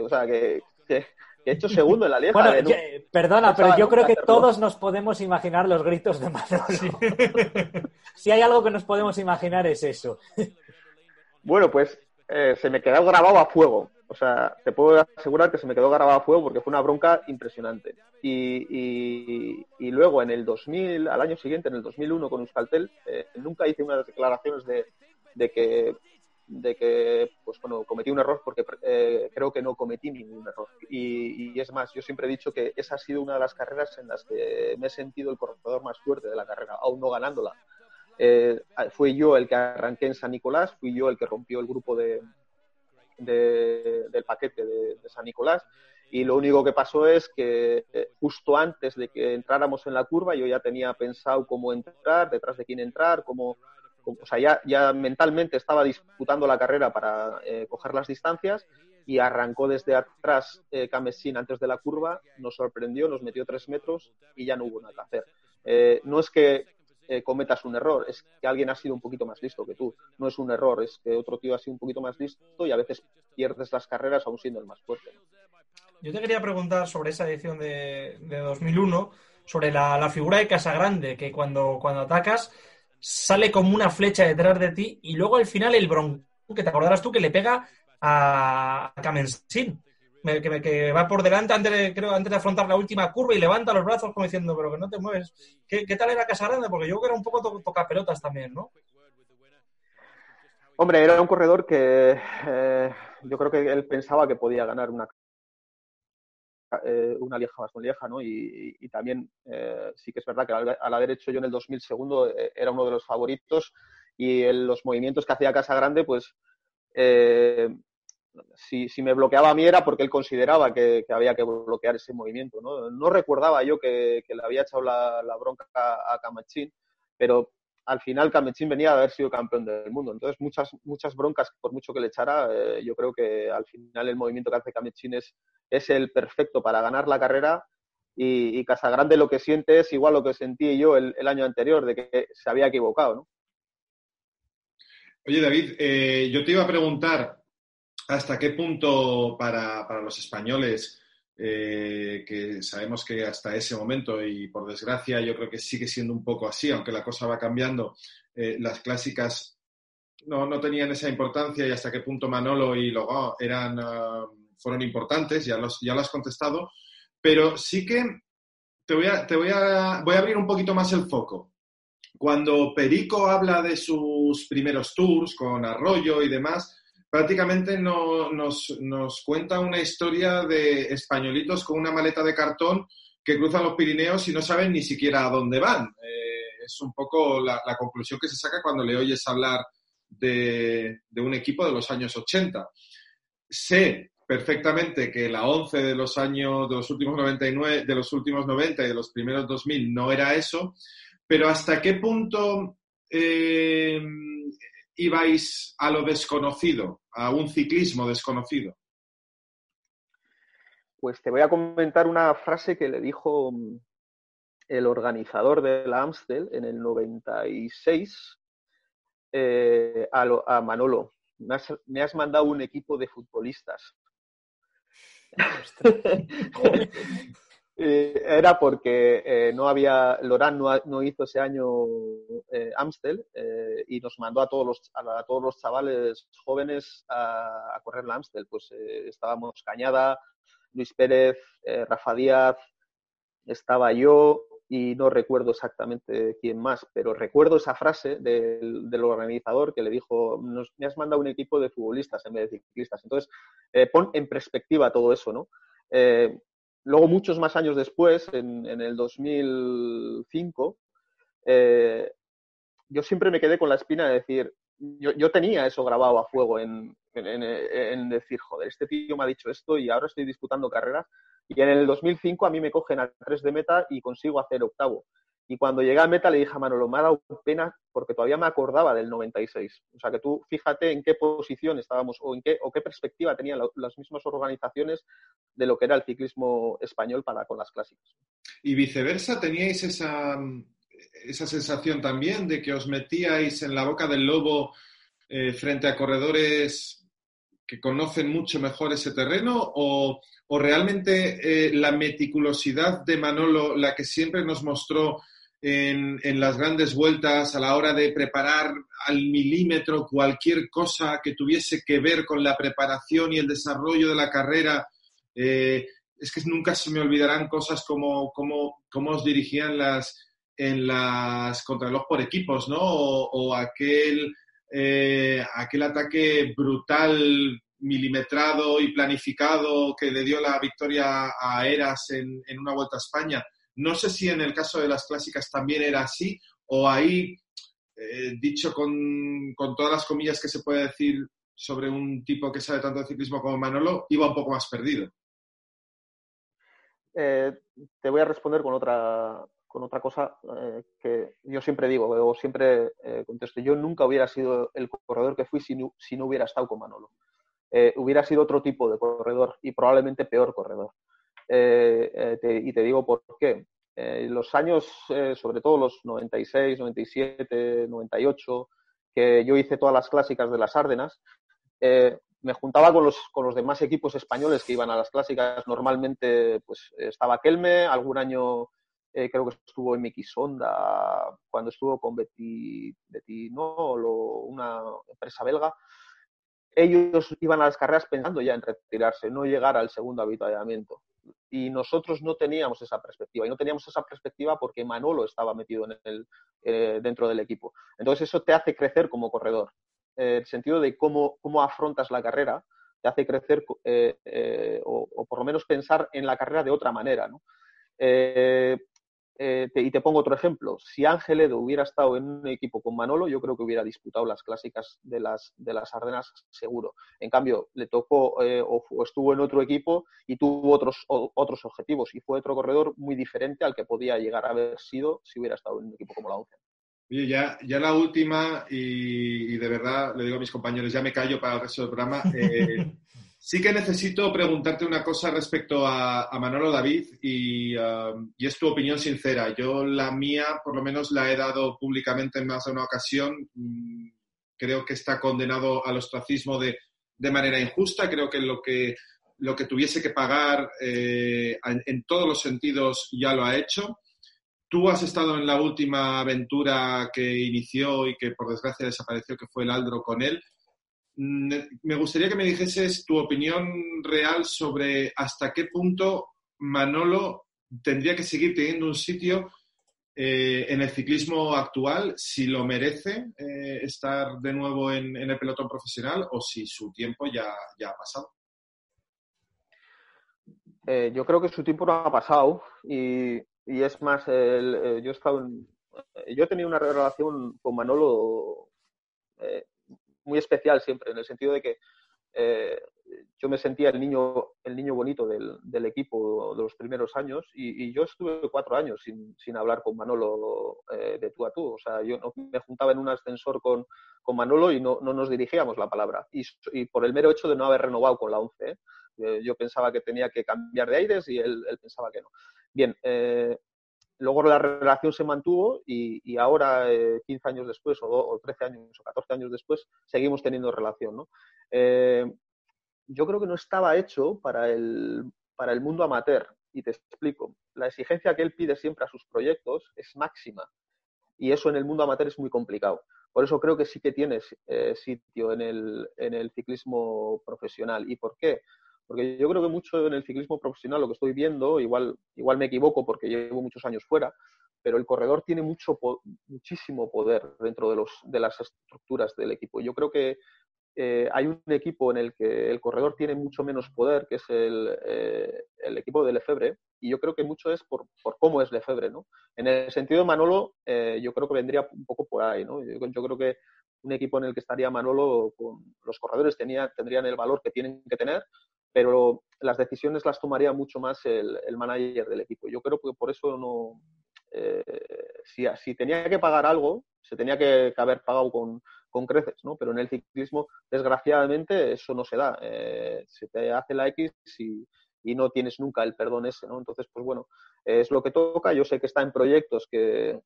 O sea, que, he hecho segundo en la lieja. Bueno, perdona, pero yo creo que todos nos podemos imaginar los gritos de Manolo. si hay algo que nos podemos imaginar es eso. bueno, pues eh, se me quedó grabado a fuego. O sea, te puedo asegurar que se me quedó grabado a fuego porque fue una bronca impresionante. Y, y, luego en el 2000, al año siguiente, en el 2001 con Euskaltel, eh, nunca hice unas declaraciones de, de que de que pues bueno cometí un error porque eh, creo que no cometí ningún error. Y, es más yo siempre he dicho que esa ha sido una de las carreras en las que me he sentido el corredor más fuerte de la carrera aún no ganándola. Eh, fui yo el que arranqué en San Nicolás fui yo el que rompió el grupo de, del paquete de, San Nicolás. Y lo único que pasó es que eh, justo antes de que entráramos en la curva yo ya tenía pensado cómo entrar detrás de quién entrar cómo o sea, ya, mentalmente estaba disputando la carrera para eh, coger las distancias y arrancó desde atrás eh, antes de la curva, nos sorprendió, nos metió tres metros y ya no hubo nada que hacer. Eh, no es que eh, cometas un error, es que alguien ha sido un poquito más listo que tú. No es un error, es que otro tío ha sido un poquito más listo y a veces pierdes las carreras aún siendo el más fuerte. Yo te quería preguntar sobre esa edición de, 2001, sobre la, la, figura de Casagrande, que cuando, cuando atacas sale como una flecha detrás de ti y luego al final el bronco, que te acordarás tú, que le pega a Kamensin, que, va por delante antes de, antes de afrontar la última curva y levanta los brazos como diciendo, pero que no te mueves. ¿Qué, tal era Casaranda? Porque yo creo que era un poco toca pelotas también, ¿no? Hombre, era un corredor que eh, yo creo que él pensaba que podía ganar una eh, una lieja bastón lieja, ¿no? Y, también eh, sí que es verdad que al, haber hecho yo en el 2000 segundo eh, era uno de los favoritos y los movimientos que hacía Casa Grande, pues si, si, me bloqueaba a mí era porque él consideraba que, había que bloquear ese movimiento, ¿no? Recordaba yo que, le había echado la, la bronca a Camachín, pero al final Camechín venía de haber sido campeón del mundo. Entonces, muchas, muchas broncas, por mucho que le echara, eh, yo creo que al final el movimiento que hace Camechín es, es el perfecto para ganar la carrera. Y, Casagrande lo que siente es igual lo que sentí yo el, año anterior, de que se había equivocado. ¿no? Oye, David, eh, yo te iba a preguntar hasta qué punto para, para los españoles eh, que sabemos que hasta ese momento, y por desgracia yo creo que sigue siendo un poco así, aunque la cosa va cambiando, eh, las clásicas no, no, tenían esa importancia y hasta qué punto Manolo y Logo eran, ah, fueron importantes, ya, los, ya lo has contestado, pero sí que te voy, a, te voy, a, voy a abrir un poquito más el foco. Cuando Perico habla de sus primeros tours con Arroyo y demás, prácticamente nos, cuenta una historia de españolitos con una maleta de cartón que cruzan los Pirineos y no saben ni siquiera a dónde van. Eh, es un poco la, conclusión que se saca cuando le oyes hablar de, un equipo de los años 80. Sé perfectamente que la 11 de los años, de los últimos 99, de los últimos 90 y de los primeros 2000 no era eso, pero hasta qué punto eh, ibais a lo desconocido, a un ciclismo desconocido? Pues te voy a comentar una frase que le dijo mm, el organizador de la Amstel en el 96 eh, a, Manolo. Me has, mandado un equipo de futbolistas. Eh, era porque eh, no había, Lorán no, hizo ese año eh, Amstel y nos mandó a todos los, a, todos los chavales jóvenes a, correr la Amstel. Pues estábamos Cañada, Luis Pérez, Rafa Díaz, estaba yo y no recuerdo exactamente quién más, pero recuerdo esa frase del, del organizador que le dijo, nos, me has mandado un equipo de futbolistas en vez de ciclistas. Entonces, pon en perspectiva todo eso, ¿no? Luego, muchos más años después, en, el 2005, eh, yo siempre me quedé con la espina de decir, yo, tenía eso grabado a fuego en, en, decir, joder, este tío me ha dicho esto y ahora estoy disputando carreras. Y en el 2005 a mí me cogen a tres de meta y consigo hacer octavo. Y cuando llegué a meta le dije a Manolo, me ha dado pena porque todavía me acordaba del 96. O sea que tú fíjate en qué posición estábamos o en qué, o qué perspectiva tenían las mismas organizaciones de lo que era el ciclismo español para con las clásicas. Y viceversa, ¿teníais esa, esa sensación también de que os metíais en la boca del lobo eh, frente a corredores que conocen mucho mejor ese terreno o, o realmente eh, la meticulosidad de Manolo, la que siempre nos mostró en, las grandes vueltas a la hora de preparar al milímetro cualquier cosa que tuviese que ver con la preparación y el desarrollo de la carrera. Eh, es que nunca se me olvidarán cosas como cómo os dirigían las, en las contrarreloj por equipos, ¿no? O, aquel, eh, aquel ataque brutal, milimetrado y planificado que le dio la victoria a Eras en, una vuelta a España. No sé si en el caso de las clásicas también era así o ahí, eh, dicho con, todas las comillas que se puede decir sobre un tipo que sabe tanto de ciclismo como Manolo, iba un poco más perdido. Eh, te voy a responder con otra, con otra cosa eh, que yo siempre digo, o siempre contesto. Yo nunca hubiera sido el corredor que fui si no, si no hubiera estado con Manolo. hubiera sido otro tipo de corredor y probablemente peor corredor. Eh, eh, y te digo por qué. Eh, los años, sobre todo los 96, 97, 98, que yo hice todas las clásicas de las Árdenas, me juntaba con los, con los demás equipos españoles que iban a las clásicas. Normalmente pues estaba Kelme, algún año creo que estuvo en Miki Sonda, cuando estuvo con Betty, Betty no, una empresa belga ellos iban a las carreras pensando ya en retirarse, no llegar al segundo avituallamiento y nosotros no teníamos esa perspectiva. Y no teníamos esa perspectiva porque Manolo estaba metido en el, eh, dentro del equipo. Entonces eso te hace crecer como corredor. Eh, el sentido de cómo, cómo afrontas la carrera te hace crecer eh, o, o, por lo menos pensar en la carrera de otra manera. ¿no? Eh, y te pongo otro ejemplo. Si Ángel Edo hubiera estado en un equipo con Manolo, yo creo que hubiera disputado las clásicas de las, de las Ardenas seguro. En cambio, le tocó eh, o, estuvo en otro equipo y tuvo otros, otros objetivos y fue otro corredor muy diferente al que podía llegar a haber sido si hubiera estado en un equipo como la ONCE. Oye, ya, ya la última, y, de verdad le digo a mis compañeros, ya me callo para el resto del programa. Eh, Sí que necesito preguntarte una cosa respecto a, Manolo David um, y, es tu opinión sincera. Yo la mía, por lo menos, la he dado públicamente en más de una ocasión. Mm, creo que está condenado al ostracismo de, manera injusta. Creo que lo que, lo que tuviese que pagar eh, en, todos los sentidos ya lo ha hecho. Tú has estado en la última aventura que inició y que por desgracia desapareció, que fue el Aldro con él. Me gustaría que me dijeses tu opinión real sobre hasta qué punto Manolo tendría que seguir teniendo un sitio eh, en el ciclismo actual, si lo merece eh, estar de nuevo en, el pelotón profesional o si su tiempo ya, ha pasado. Eh, yo creo que su tiempo no ha pasado y, es más, yo, he yo he tenido una relación con Manolo muy especial siempre, en el sentido de que eh, yo me sentía el niño, el niño bonito del, del equipo de los primeros años y, yo estuve cuatro años sin, sin hablar con Manolo eh, de tú a tú. O sea, yo no, me juntaba en un ascensor con, con Manolo y no, no, nos dirigíamos la palabra. Y, por el mero hecho de no haber renovado con la ONCE, ¿eh? yo pensaba que tenía que cambiar de aires y él, él pensaba que no. Bien, luego la relación se mantuvo y, ahora, 15 eh, años después, o, 13 años, o 14 años después, seguimos teniendo relación. ¿no? Eh, yo creo que no estaba hecho para el, para el mundo amateur y te explico. La exigencia que él pide siempre a sus proyectos es máxima y eso en el mundo amateur es muy complicado. Por eso creo que sí que tienes eh, sitio en el, en el ciclismo profesional. ¿Y por qué? Porque yo creo que mucho en el ciclismo profesional lo que estoy viendo, igual, igual me equivoco porque llevo muchos años fuera, pero el corredor tiene mucho, muchísimo poder dentro de, los, de las estructuras del equipo. Yo creo que eh, hay un equipo en el que el corredor tiene mucho menos poder, que es el, eh, el equipo de Lefebvre, y yo creo que mucho es por, por cómo es Lefebvre, ¿no? En el sentido de Manolo, eh, yo creo que vendría un poco por ahí, ¿no? Yo, yo, creo que un equipo en el que estaría Manolo, con los corredores tenía, tendrían el valor que tienen que tener, pero las decisiones las tomaría mucho más el, manager del equipo. Yo creo que por eso no... si, si tenía que pagar algo, se tenía que, que haber pagado con, con creces, ¿no? Pero en el ciclismo, desgraciadamente, eso no se da. Eh, se te hace la X y, y, no tienes nunca el perdón ese, ¿no? Entonces, pues bueno, es lo que toca. Yo sé que está en proyectos que,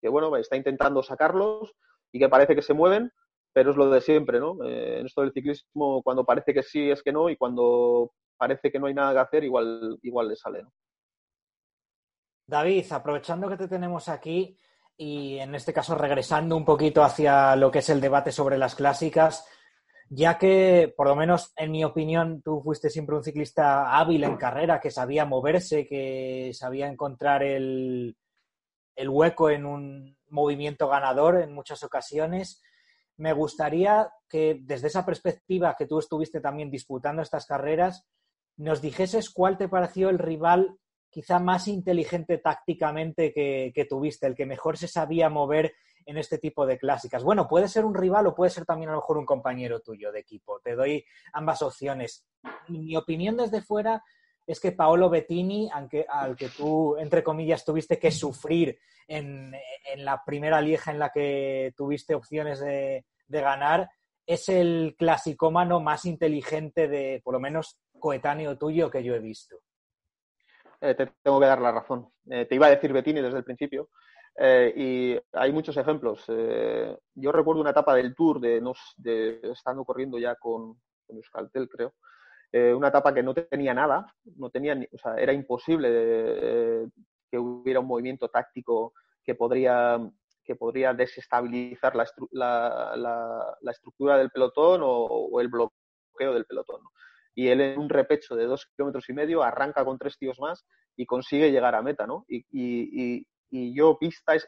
que bueno, está intentando sacarlos y que parece que se mueven, pero es lo de siempre, ¿no? Eh, en esto del ciclismo, cuando parece que sí, es que no, y cuando parece que no hay nada que hacer, igual, igual le sale, ¿no? David, aprovechando que te tenemos aquí, y en este caso regresando un poquito hacia lo que es el debate sobre las clásicas, ya que, por lo menos en mi opinión, tú fuiste siempre un ciclista hábil en carrera, que sabía moverse, que sabía encontrar el, el hueco en un movimiento ganador en muchas ocasiones. Me gustaría que desde esa perspectiva que tú estuviste también disputando estas carreras, nos dijeses cuál te pareció el rival quizá más inteligente tácticamente que, que, tuviste, el que mejor se sabía mover en este tipo de clásicas. Bueno, puede ser un rival o puede ser también a lo mejor un compañero tuyo de equipo. Te doy ambas opciones. Mi opinión desde fuera es que Paolo Bettini, aunque, al que tú, entre comillas, tuviste que sufrir en, la primera lieja en la que tuviste opciones de, ganar, es el clasicómano más inteligente de, por lo menos, coetáneo tuyo que yo he visto eh, te tengo que dar la razón. Eh, te iba a decir Bettini desde el principio. Eh, y hay muchos ejemplos. Yo recuerdo una etapa del Tour de, nos, de estando corriendo ya con, con Euskaltel, creo. Eh, una etapa que no tenía nada, no tenía, o sea, era imposible eh, que hubiera un movimiento táctico que podría, que podría desestabilizar la, estructura del pelotón o, el bloqueo del pelotón. y él en un repecho de dos kilómetros y medio arranca con tres tíos más y consigue llegar a meta, ¿no? Y, yo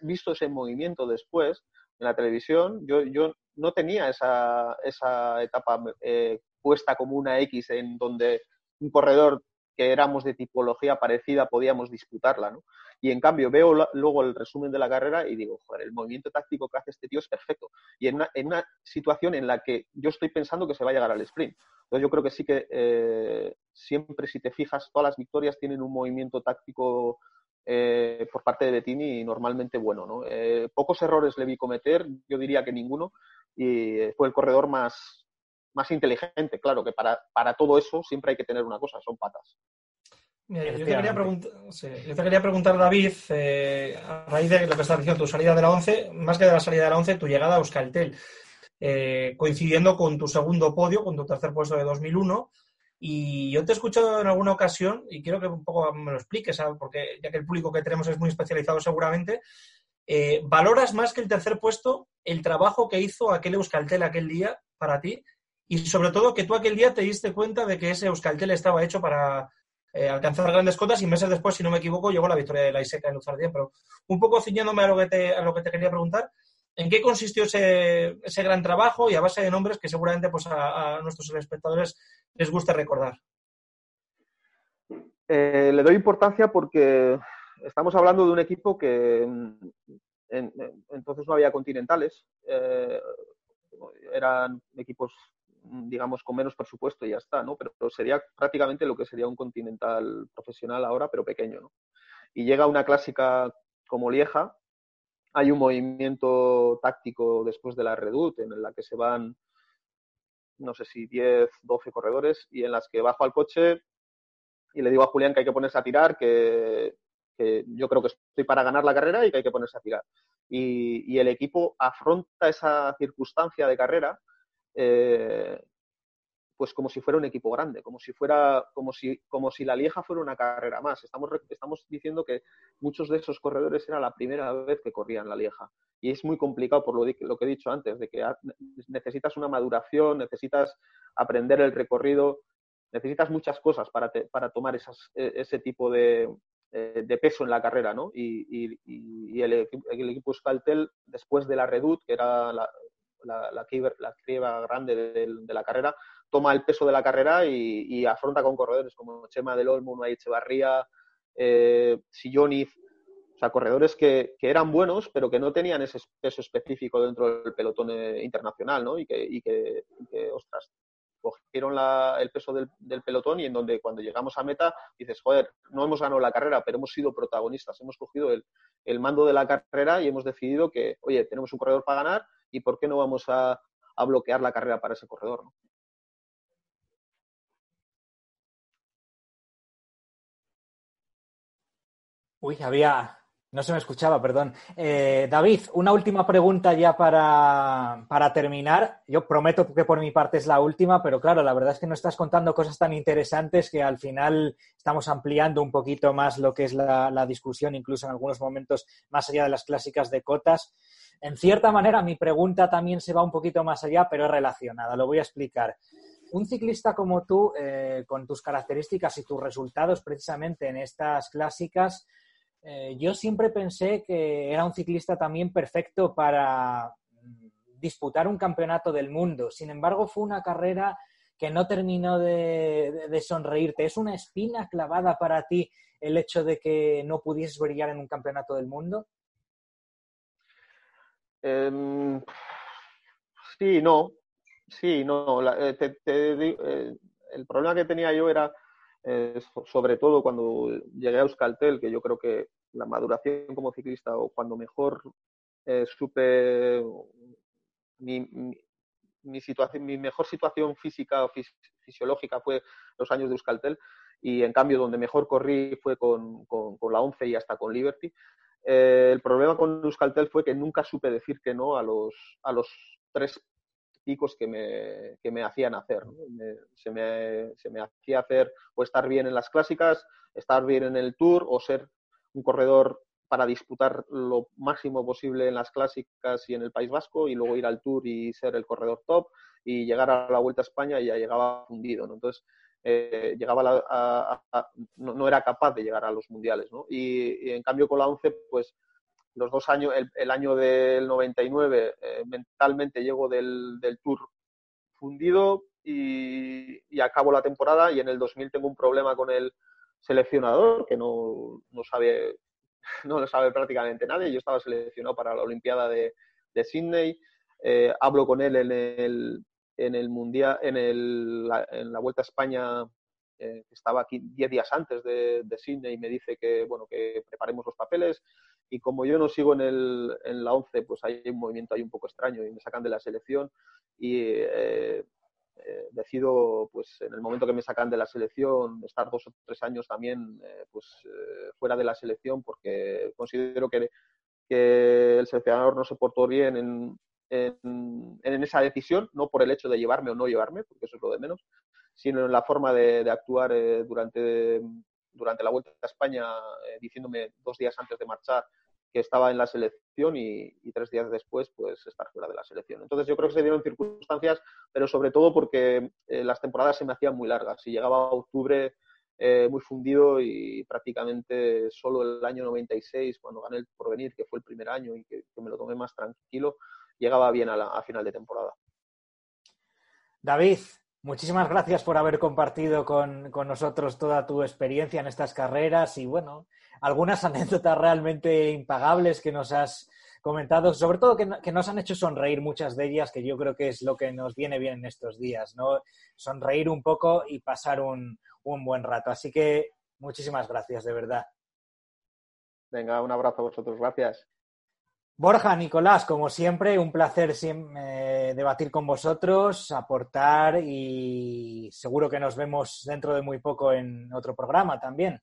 visto ese movimiento después en la televisión, yo, yo no tenía esa, esa etapa eh, puesta como una X en donde un corredor que éramos de tipología parecida podíamos disputarla, ¿no? Y en cambio veo la, luego el resumen de la carrera y digo, joder, el movimiento táctico que hace este tío es perfecto. Y en una, en una situación en la que yo estoy pensando que se va a llegar al sprint. Entonces yo creo que sí que eh, siempre, si te fijas, todas las victorias tienen un movimiento táctico eh, por parte de Bettini normalmente bueno. ¿no? Eh, pocos errores le vi cometer, yo diría que ninguno, y fue el corredor más, más inteligente. Claro que para, para todo eso siempre hay que tener una cosa, son patas. Mira, yo, te quería preguntar, sí, yo te quería preguntar, David, eh, a raíz de lo que estás diciendo, tu salida de la 11, más que de la salida de la 11, tu llegada a Euskaltel, eh, coincidiendo con tu segundo podio, con tu tercer puesto de 2001. Y yo te he escuchado en alguna ocasión, y quiero que un poco me lo expliques, ¿sabes? porque ya que el público que tenemos es muy especializado seguramente, eh, ¿valoras más que el tercer puesto el trabajo que hizo aquel Euskaltel aquel día para ti? Y sobre todo que tú aquel día te diste cuenta de que ese Euskaltel estaba hecho para eh, alcanzar grandes cotas y meses después, si no me equivoco, llegó la victoria de la Iseca en Luzardien. Pero un poco ciñándome a lo que te, a lo que te quería preguntar, ¿en qué consistió ese, ese gran trabajo y a base de nombres que seguramente pues, a, nuestros espectadores les gusta recordar? Eh, le doy importancia porque estamos hablando de un equipo que en, entonces no había continentales, eh, eran equipos digamos, con menos presupuesto y ya está, ¿no? Pero, pero, sería prácticamente lo que sería un continental profesional ahora, pero pequeño, ¿no? Y llega una clásica como Lieja, hay un movimiento táctico después de la Redut en la que se van, no sé si 10, 12 corredores y en las que bajo al coche y le digo a Julián que hay que ponerse a tirar, que, que yo creo que estoy para ganar la carrera y que hay que ponerse a tirar. Y, y el equipo afronta esa circunstancia de carrera eh, pues como si fuera un equipo grande, como si fuera, como si, como si la Lieja fuera una carrera más. Estamos, estamos diciendo que muchos de esos corredores era la primera vez que corrían la Lieja. Y es muy complicado por lo, que he dicho antes, de que necesitas una maduración, necesitas aprender el recorrido, necesitas muchas cosas para, para tomar e, ese tipo de, eh, de peso en la carrera, ¿no? Y, el, equipo Euskaltel, después de la Redut, que era la, la, la, grande de, la carrera, toma el peso de la carrera y, afronta con corredores como Chema del Olmo, Unai Echevarría, eh, o sea, corredores que, eran buenos, pero que no tenían ese peso específico dentro del pelotón eh, internacional, ¿no? Y que, y que, ostras, cogieron el peso del, pelotón y en donde cuando llegamos a meta dices, joder, no hemos ganado la carrera, pero hemos sido protagonistas, hemos cogido el, el mando de la carrera y hemos decidido que, oye, tenemos un corredor para ganar y por qué no vamos a, bloquear la carrera para ese corredor, ¿no? Uy, había. No se me escuchaba, perdón. Eh, David, una última pregunta ya para, para, terminar. Yo prometo que por mi parte es la última, pero claro, la verdad es que no estás contando cosas tan interesantes que al final estamos ampliando un poquito más lo que es la, discusión, incluso en algunos momentos más allá de las clásicas de cotas. En cierta manera, mi pregunta también se va un poquito más allá, pero es relacionada. Lo voy a explicar un ciclista como tú, eh, con tus características y tus resultados precisamente en estas clásicas, eh, yo siempre pensé que era un ciclista también perfecto para mm, disputar un campeonato del mundo. Sin embargo, fue una carrera que no terminó de, sonreírte. ¿Es una espina clavada para ti el hecho de que no pudieses brillar en un campeonato del mundo? Em, sí, no. Sí, no. Eh, eh, el problema que tenía yo era sobre todo cuando llegué a Euskaltel, que yo creo que la maduración como ciclista o cuando mejor eh, supe mi, mi, situación, mi mejor situación física o fisiológica fue los años de Euskaltel y en cambio donde mejor corrí fue con, con, la 11 y hasta con Liberty. Eh, el problema con Euskaltel fue que nunca supe decir que no a los, a los tres picos que me, que me hacían hacer. se, me, se me hacía hacer o estar bien en las clásicas, estar bien en el tour o ser un corredor para disputar lo máximo posible en las clásicas y en el País Vasco y luego ir al Tour y ser el corredor top y llegar a la Vuelta a España y ya llegaba fundido, ¿no? Entonces, eh, llegaba a, no, era capaz de llegar a los mundiales, ¿no? Y, en cambio con la 11, pues los dos años, el, año del 99, eh, mentalmente llego del, del Tour fundido y, y acabo la temporada y en el 2000 tengo un problema con el seleccionador que no, no sabe no lo sabe prácticamente nadie. Yo estaba seleccionado para la Olimpiada de, de Sydney. Eh, hablo con él en el, en el mundial, en, el, la, en la Vuelta a España, eh, estaba aquí 10 días antes de, de, Sydney, y me dice que bueno que preparemos los papeles. Y como yo no sigo en, el, en la 11, pues hay un movimiento ahí un poco extraño y me sacan de la selección. Y eh, eh, decido, pues en el momento que me sacan de la selección, estar dos o tres años también eh, pues, eh, fuera de la selección porque considero que, el seleccionador no se portó bien en, en, en, esa decisión, no por el hecho de llevarme o no llevarme, porque eso es lo de menos, sino en la forma de, de actuar durante, durante la Vuelta a España, diciéndome dos días antes de marchar que estaba en la selección y, tres días después pues estar fuera de la selección. Entonces yo creo que se dieron circunstancias, pero sobre todo porque eh, las temporadas se me hacían muy largas y llegaba a octubre eh, muy fundido y prácticamente solo el año 96, cuando gané el Porvenir, que fue el primer año y que, me lo tomé más tranquilo, llegaba bien a, la, a final de temporada. David, Muchísimas gracias por haber compartido con, con, nosotros toda tu experiencia en estas carreras y, bueno, algunas anécdotas realmente impagables que nos has comentado, sobre todo que, que, nos han hecho sonreír muchas de ellas, que yo creo que es lo que nos viene bien en estos días, ¿no? Sonreír un poco y pasar un, un buen rato. Así que muchísimas gracias, de verdad. Venga, un abrazo a vosotros. Gracias. Borja, Nicolás, como siempre, un placer eh, debatir con vosotros, aportar y seguro que nos vemos dentro de muy poco en otro programa también.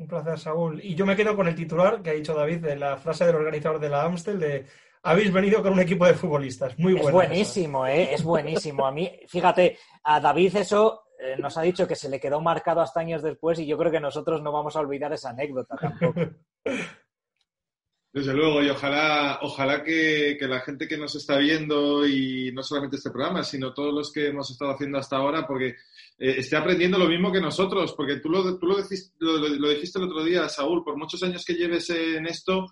Un placer, Saúl. Y yo me quedo con el titular que ha dicho David de la frase del organizador de la Amstel de habéis venido con un equipo de futbolistas. Muy bueno. Es buenísimo, ¿eh? es buenísimo. A mí, fíjate, a David eso eh, nos ha dicho que se le quedó marcado hasta años después y yo creo que nosotros no vamos a olvidar esa anécdota tampoco. Desde luego, y ojalá, ojalá que, la gente que nos está viendo, y no solamente este programa, sino todos los que hemos estado haciendo hasta ahora, porque eh, esté aprendiendo lo mismo que nosotros, porque tú, lo, tú lo, lo, dijiste el otro día, Saúl, por muchos años que lleves en esto,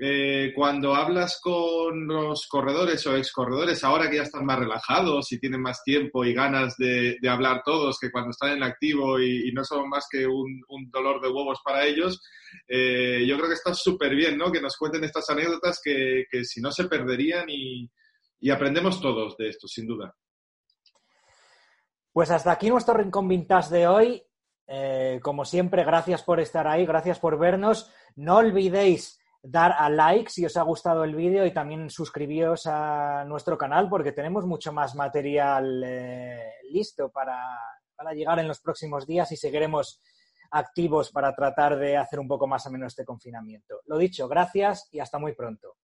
eh, cuando hablas con los corredores o excorredores, ahora que ya están más relajados y tienen más tiempo y ganas de, hablar todos que cuando están en activo y, no son más que un, dolor de huevos para ellos, eh, yo creo que está súper bien, ¿no? Que nos cuenten estas anécdotas que, si no se perderían y, aprendemos todos de esto, sin duda. Pues hasta aquí nuestro Rincón Vintage de hoy. Eh, como siempre, gracias por estar ahí, gracias por vernos. No olvidéis dar a like si os ha gustado el vídeo y también suscribíos a nuestro canal porque tenemos mucho más material eh, listo para, para llegar en los próximos días y seguiremos activos para tratar de hacer un poco más o menos este confinamiento. Lo dicho, gracias y hasta muy pronto.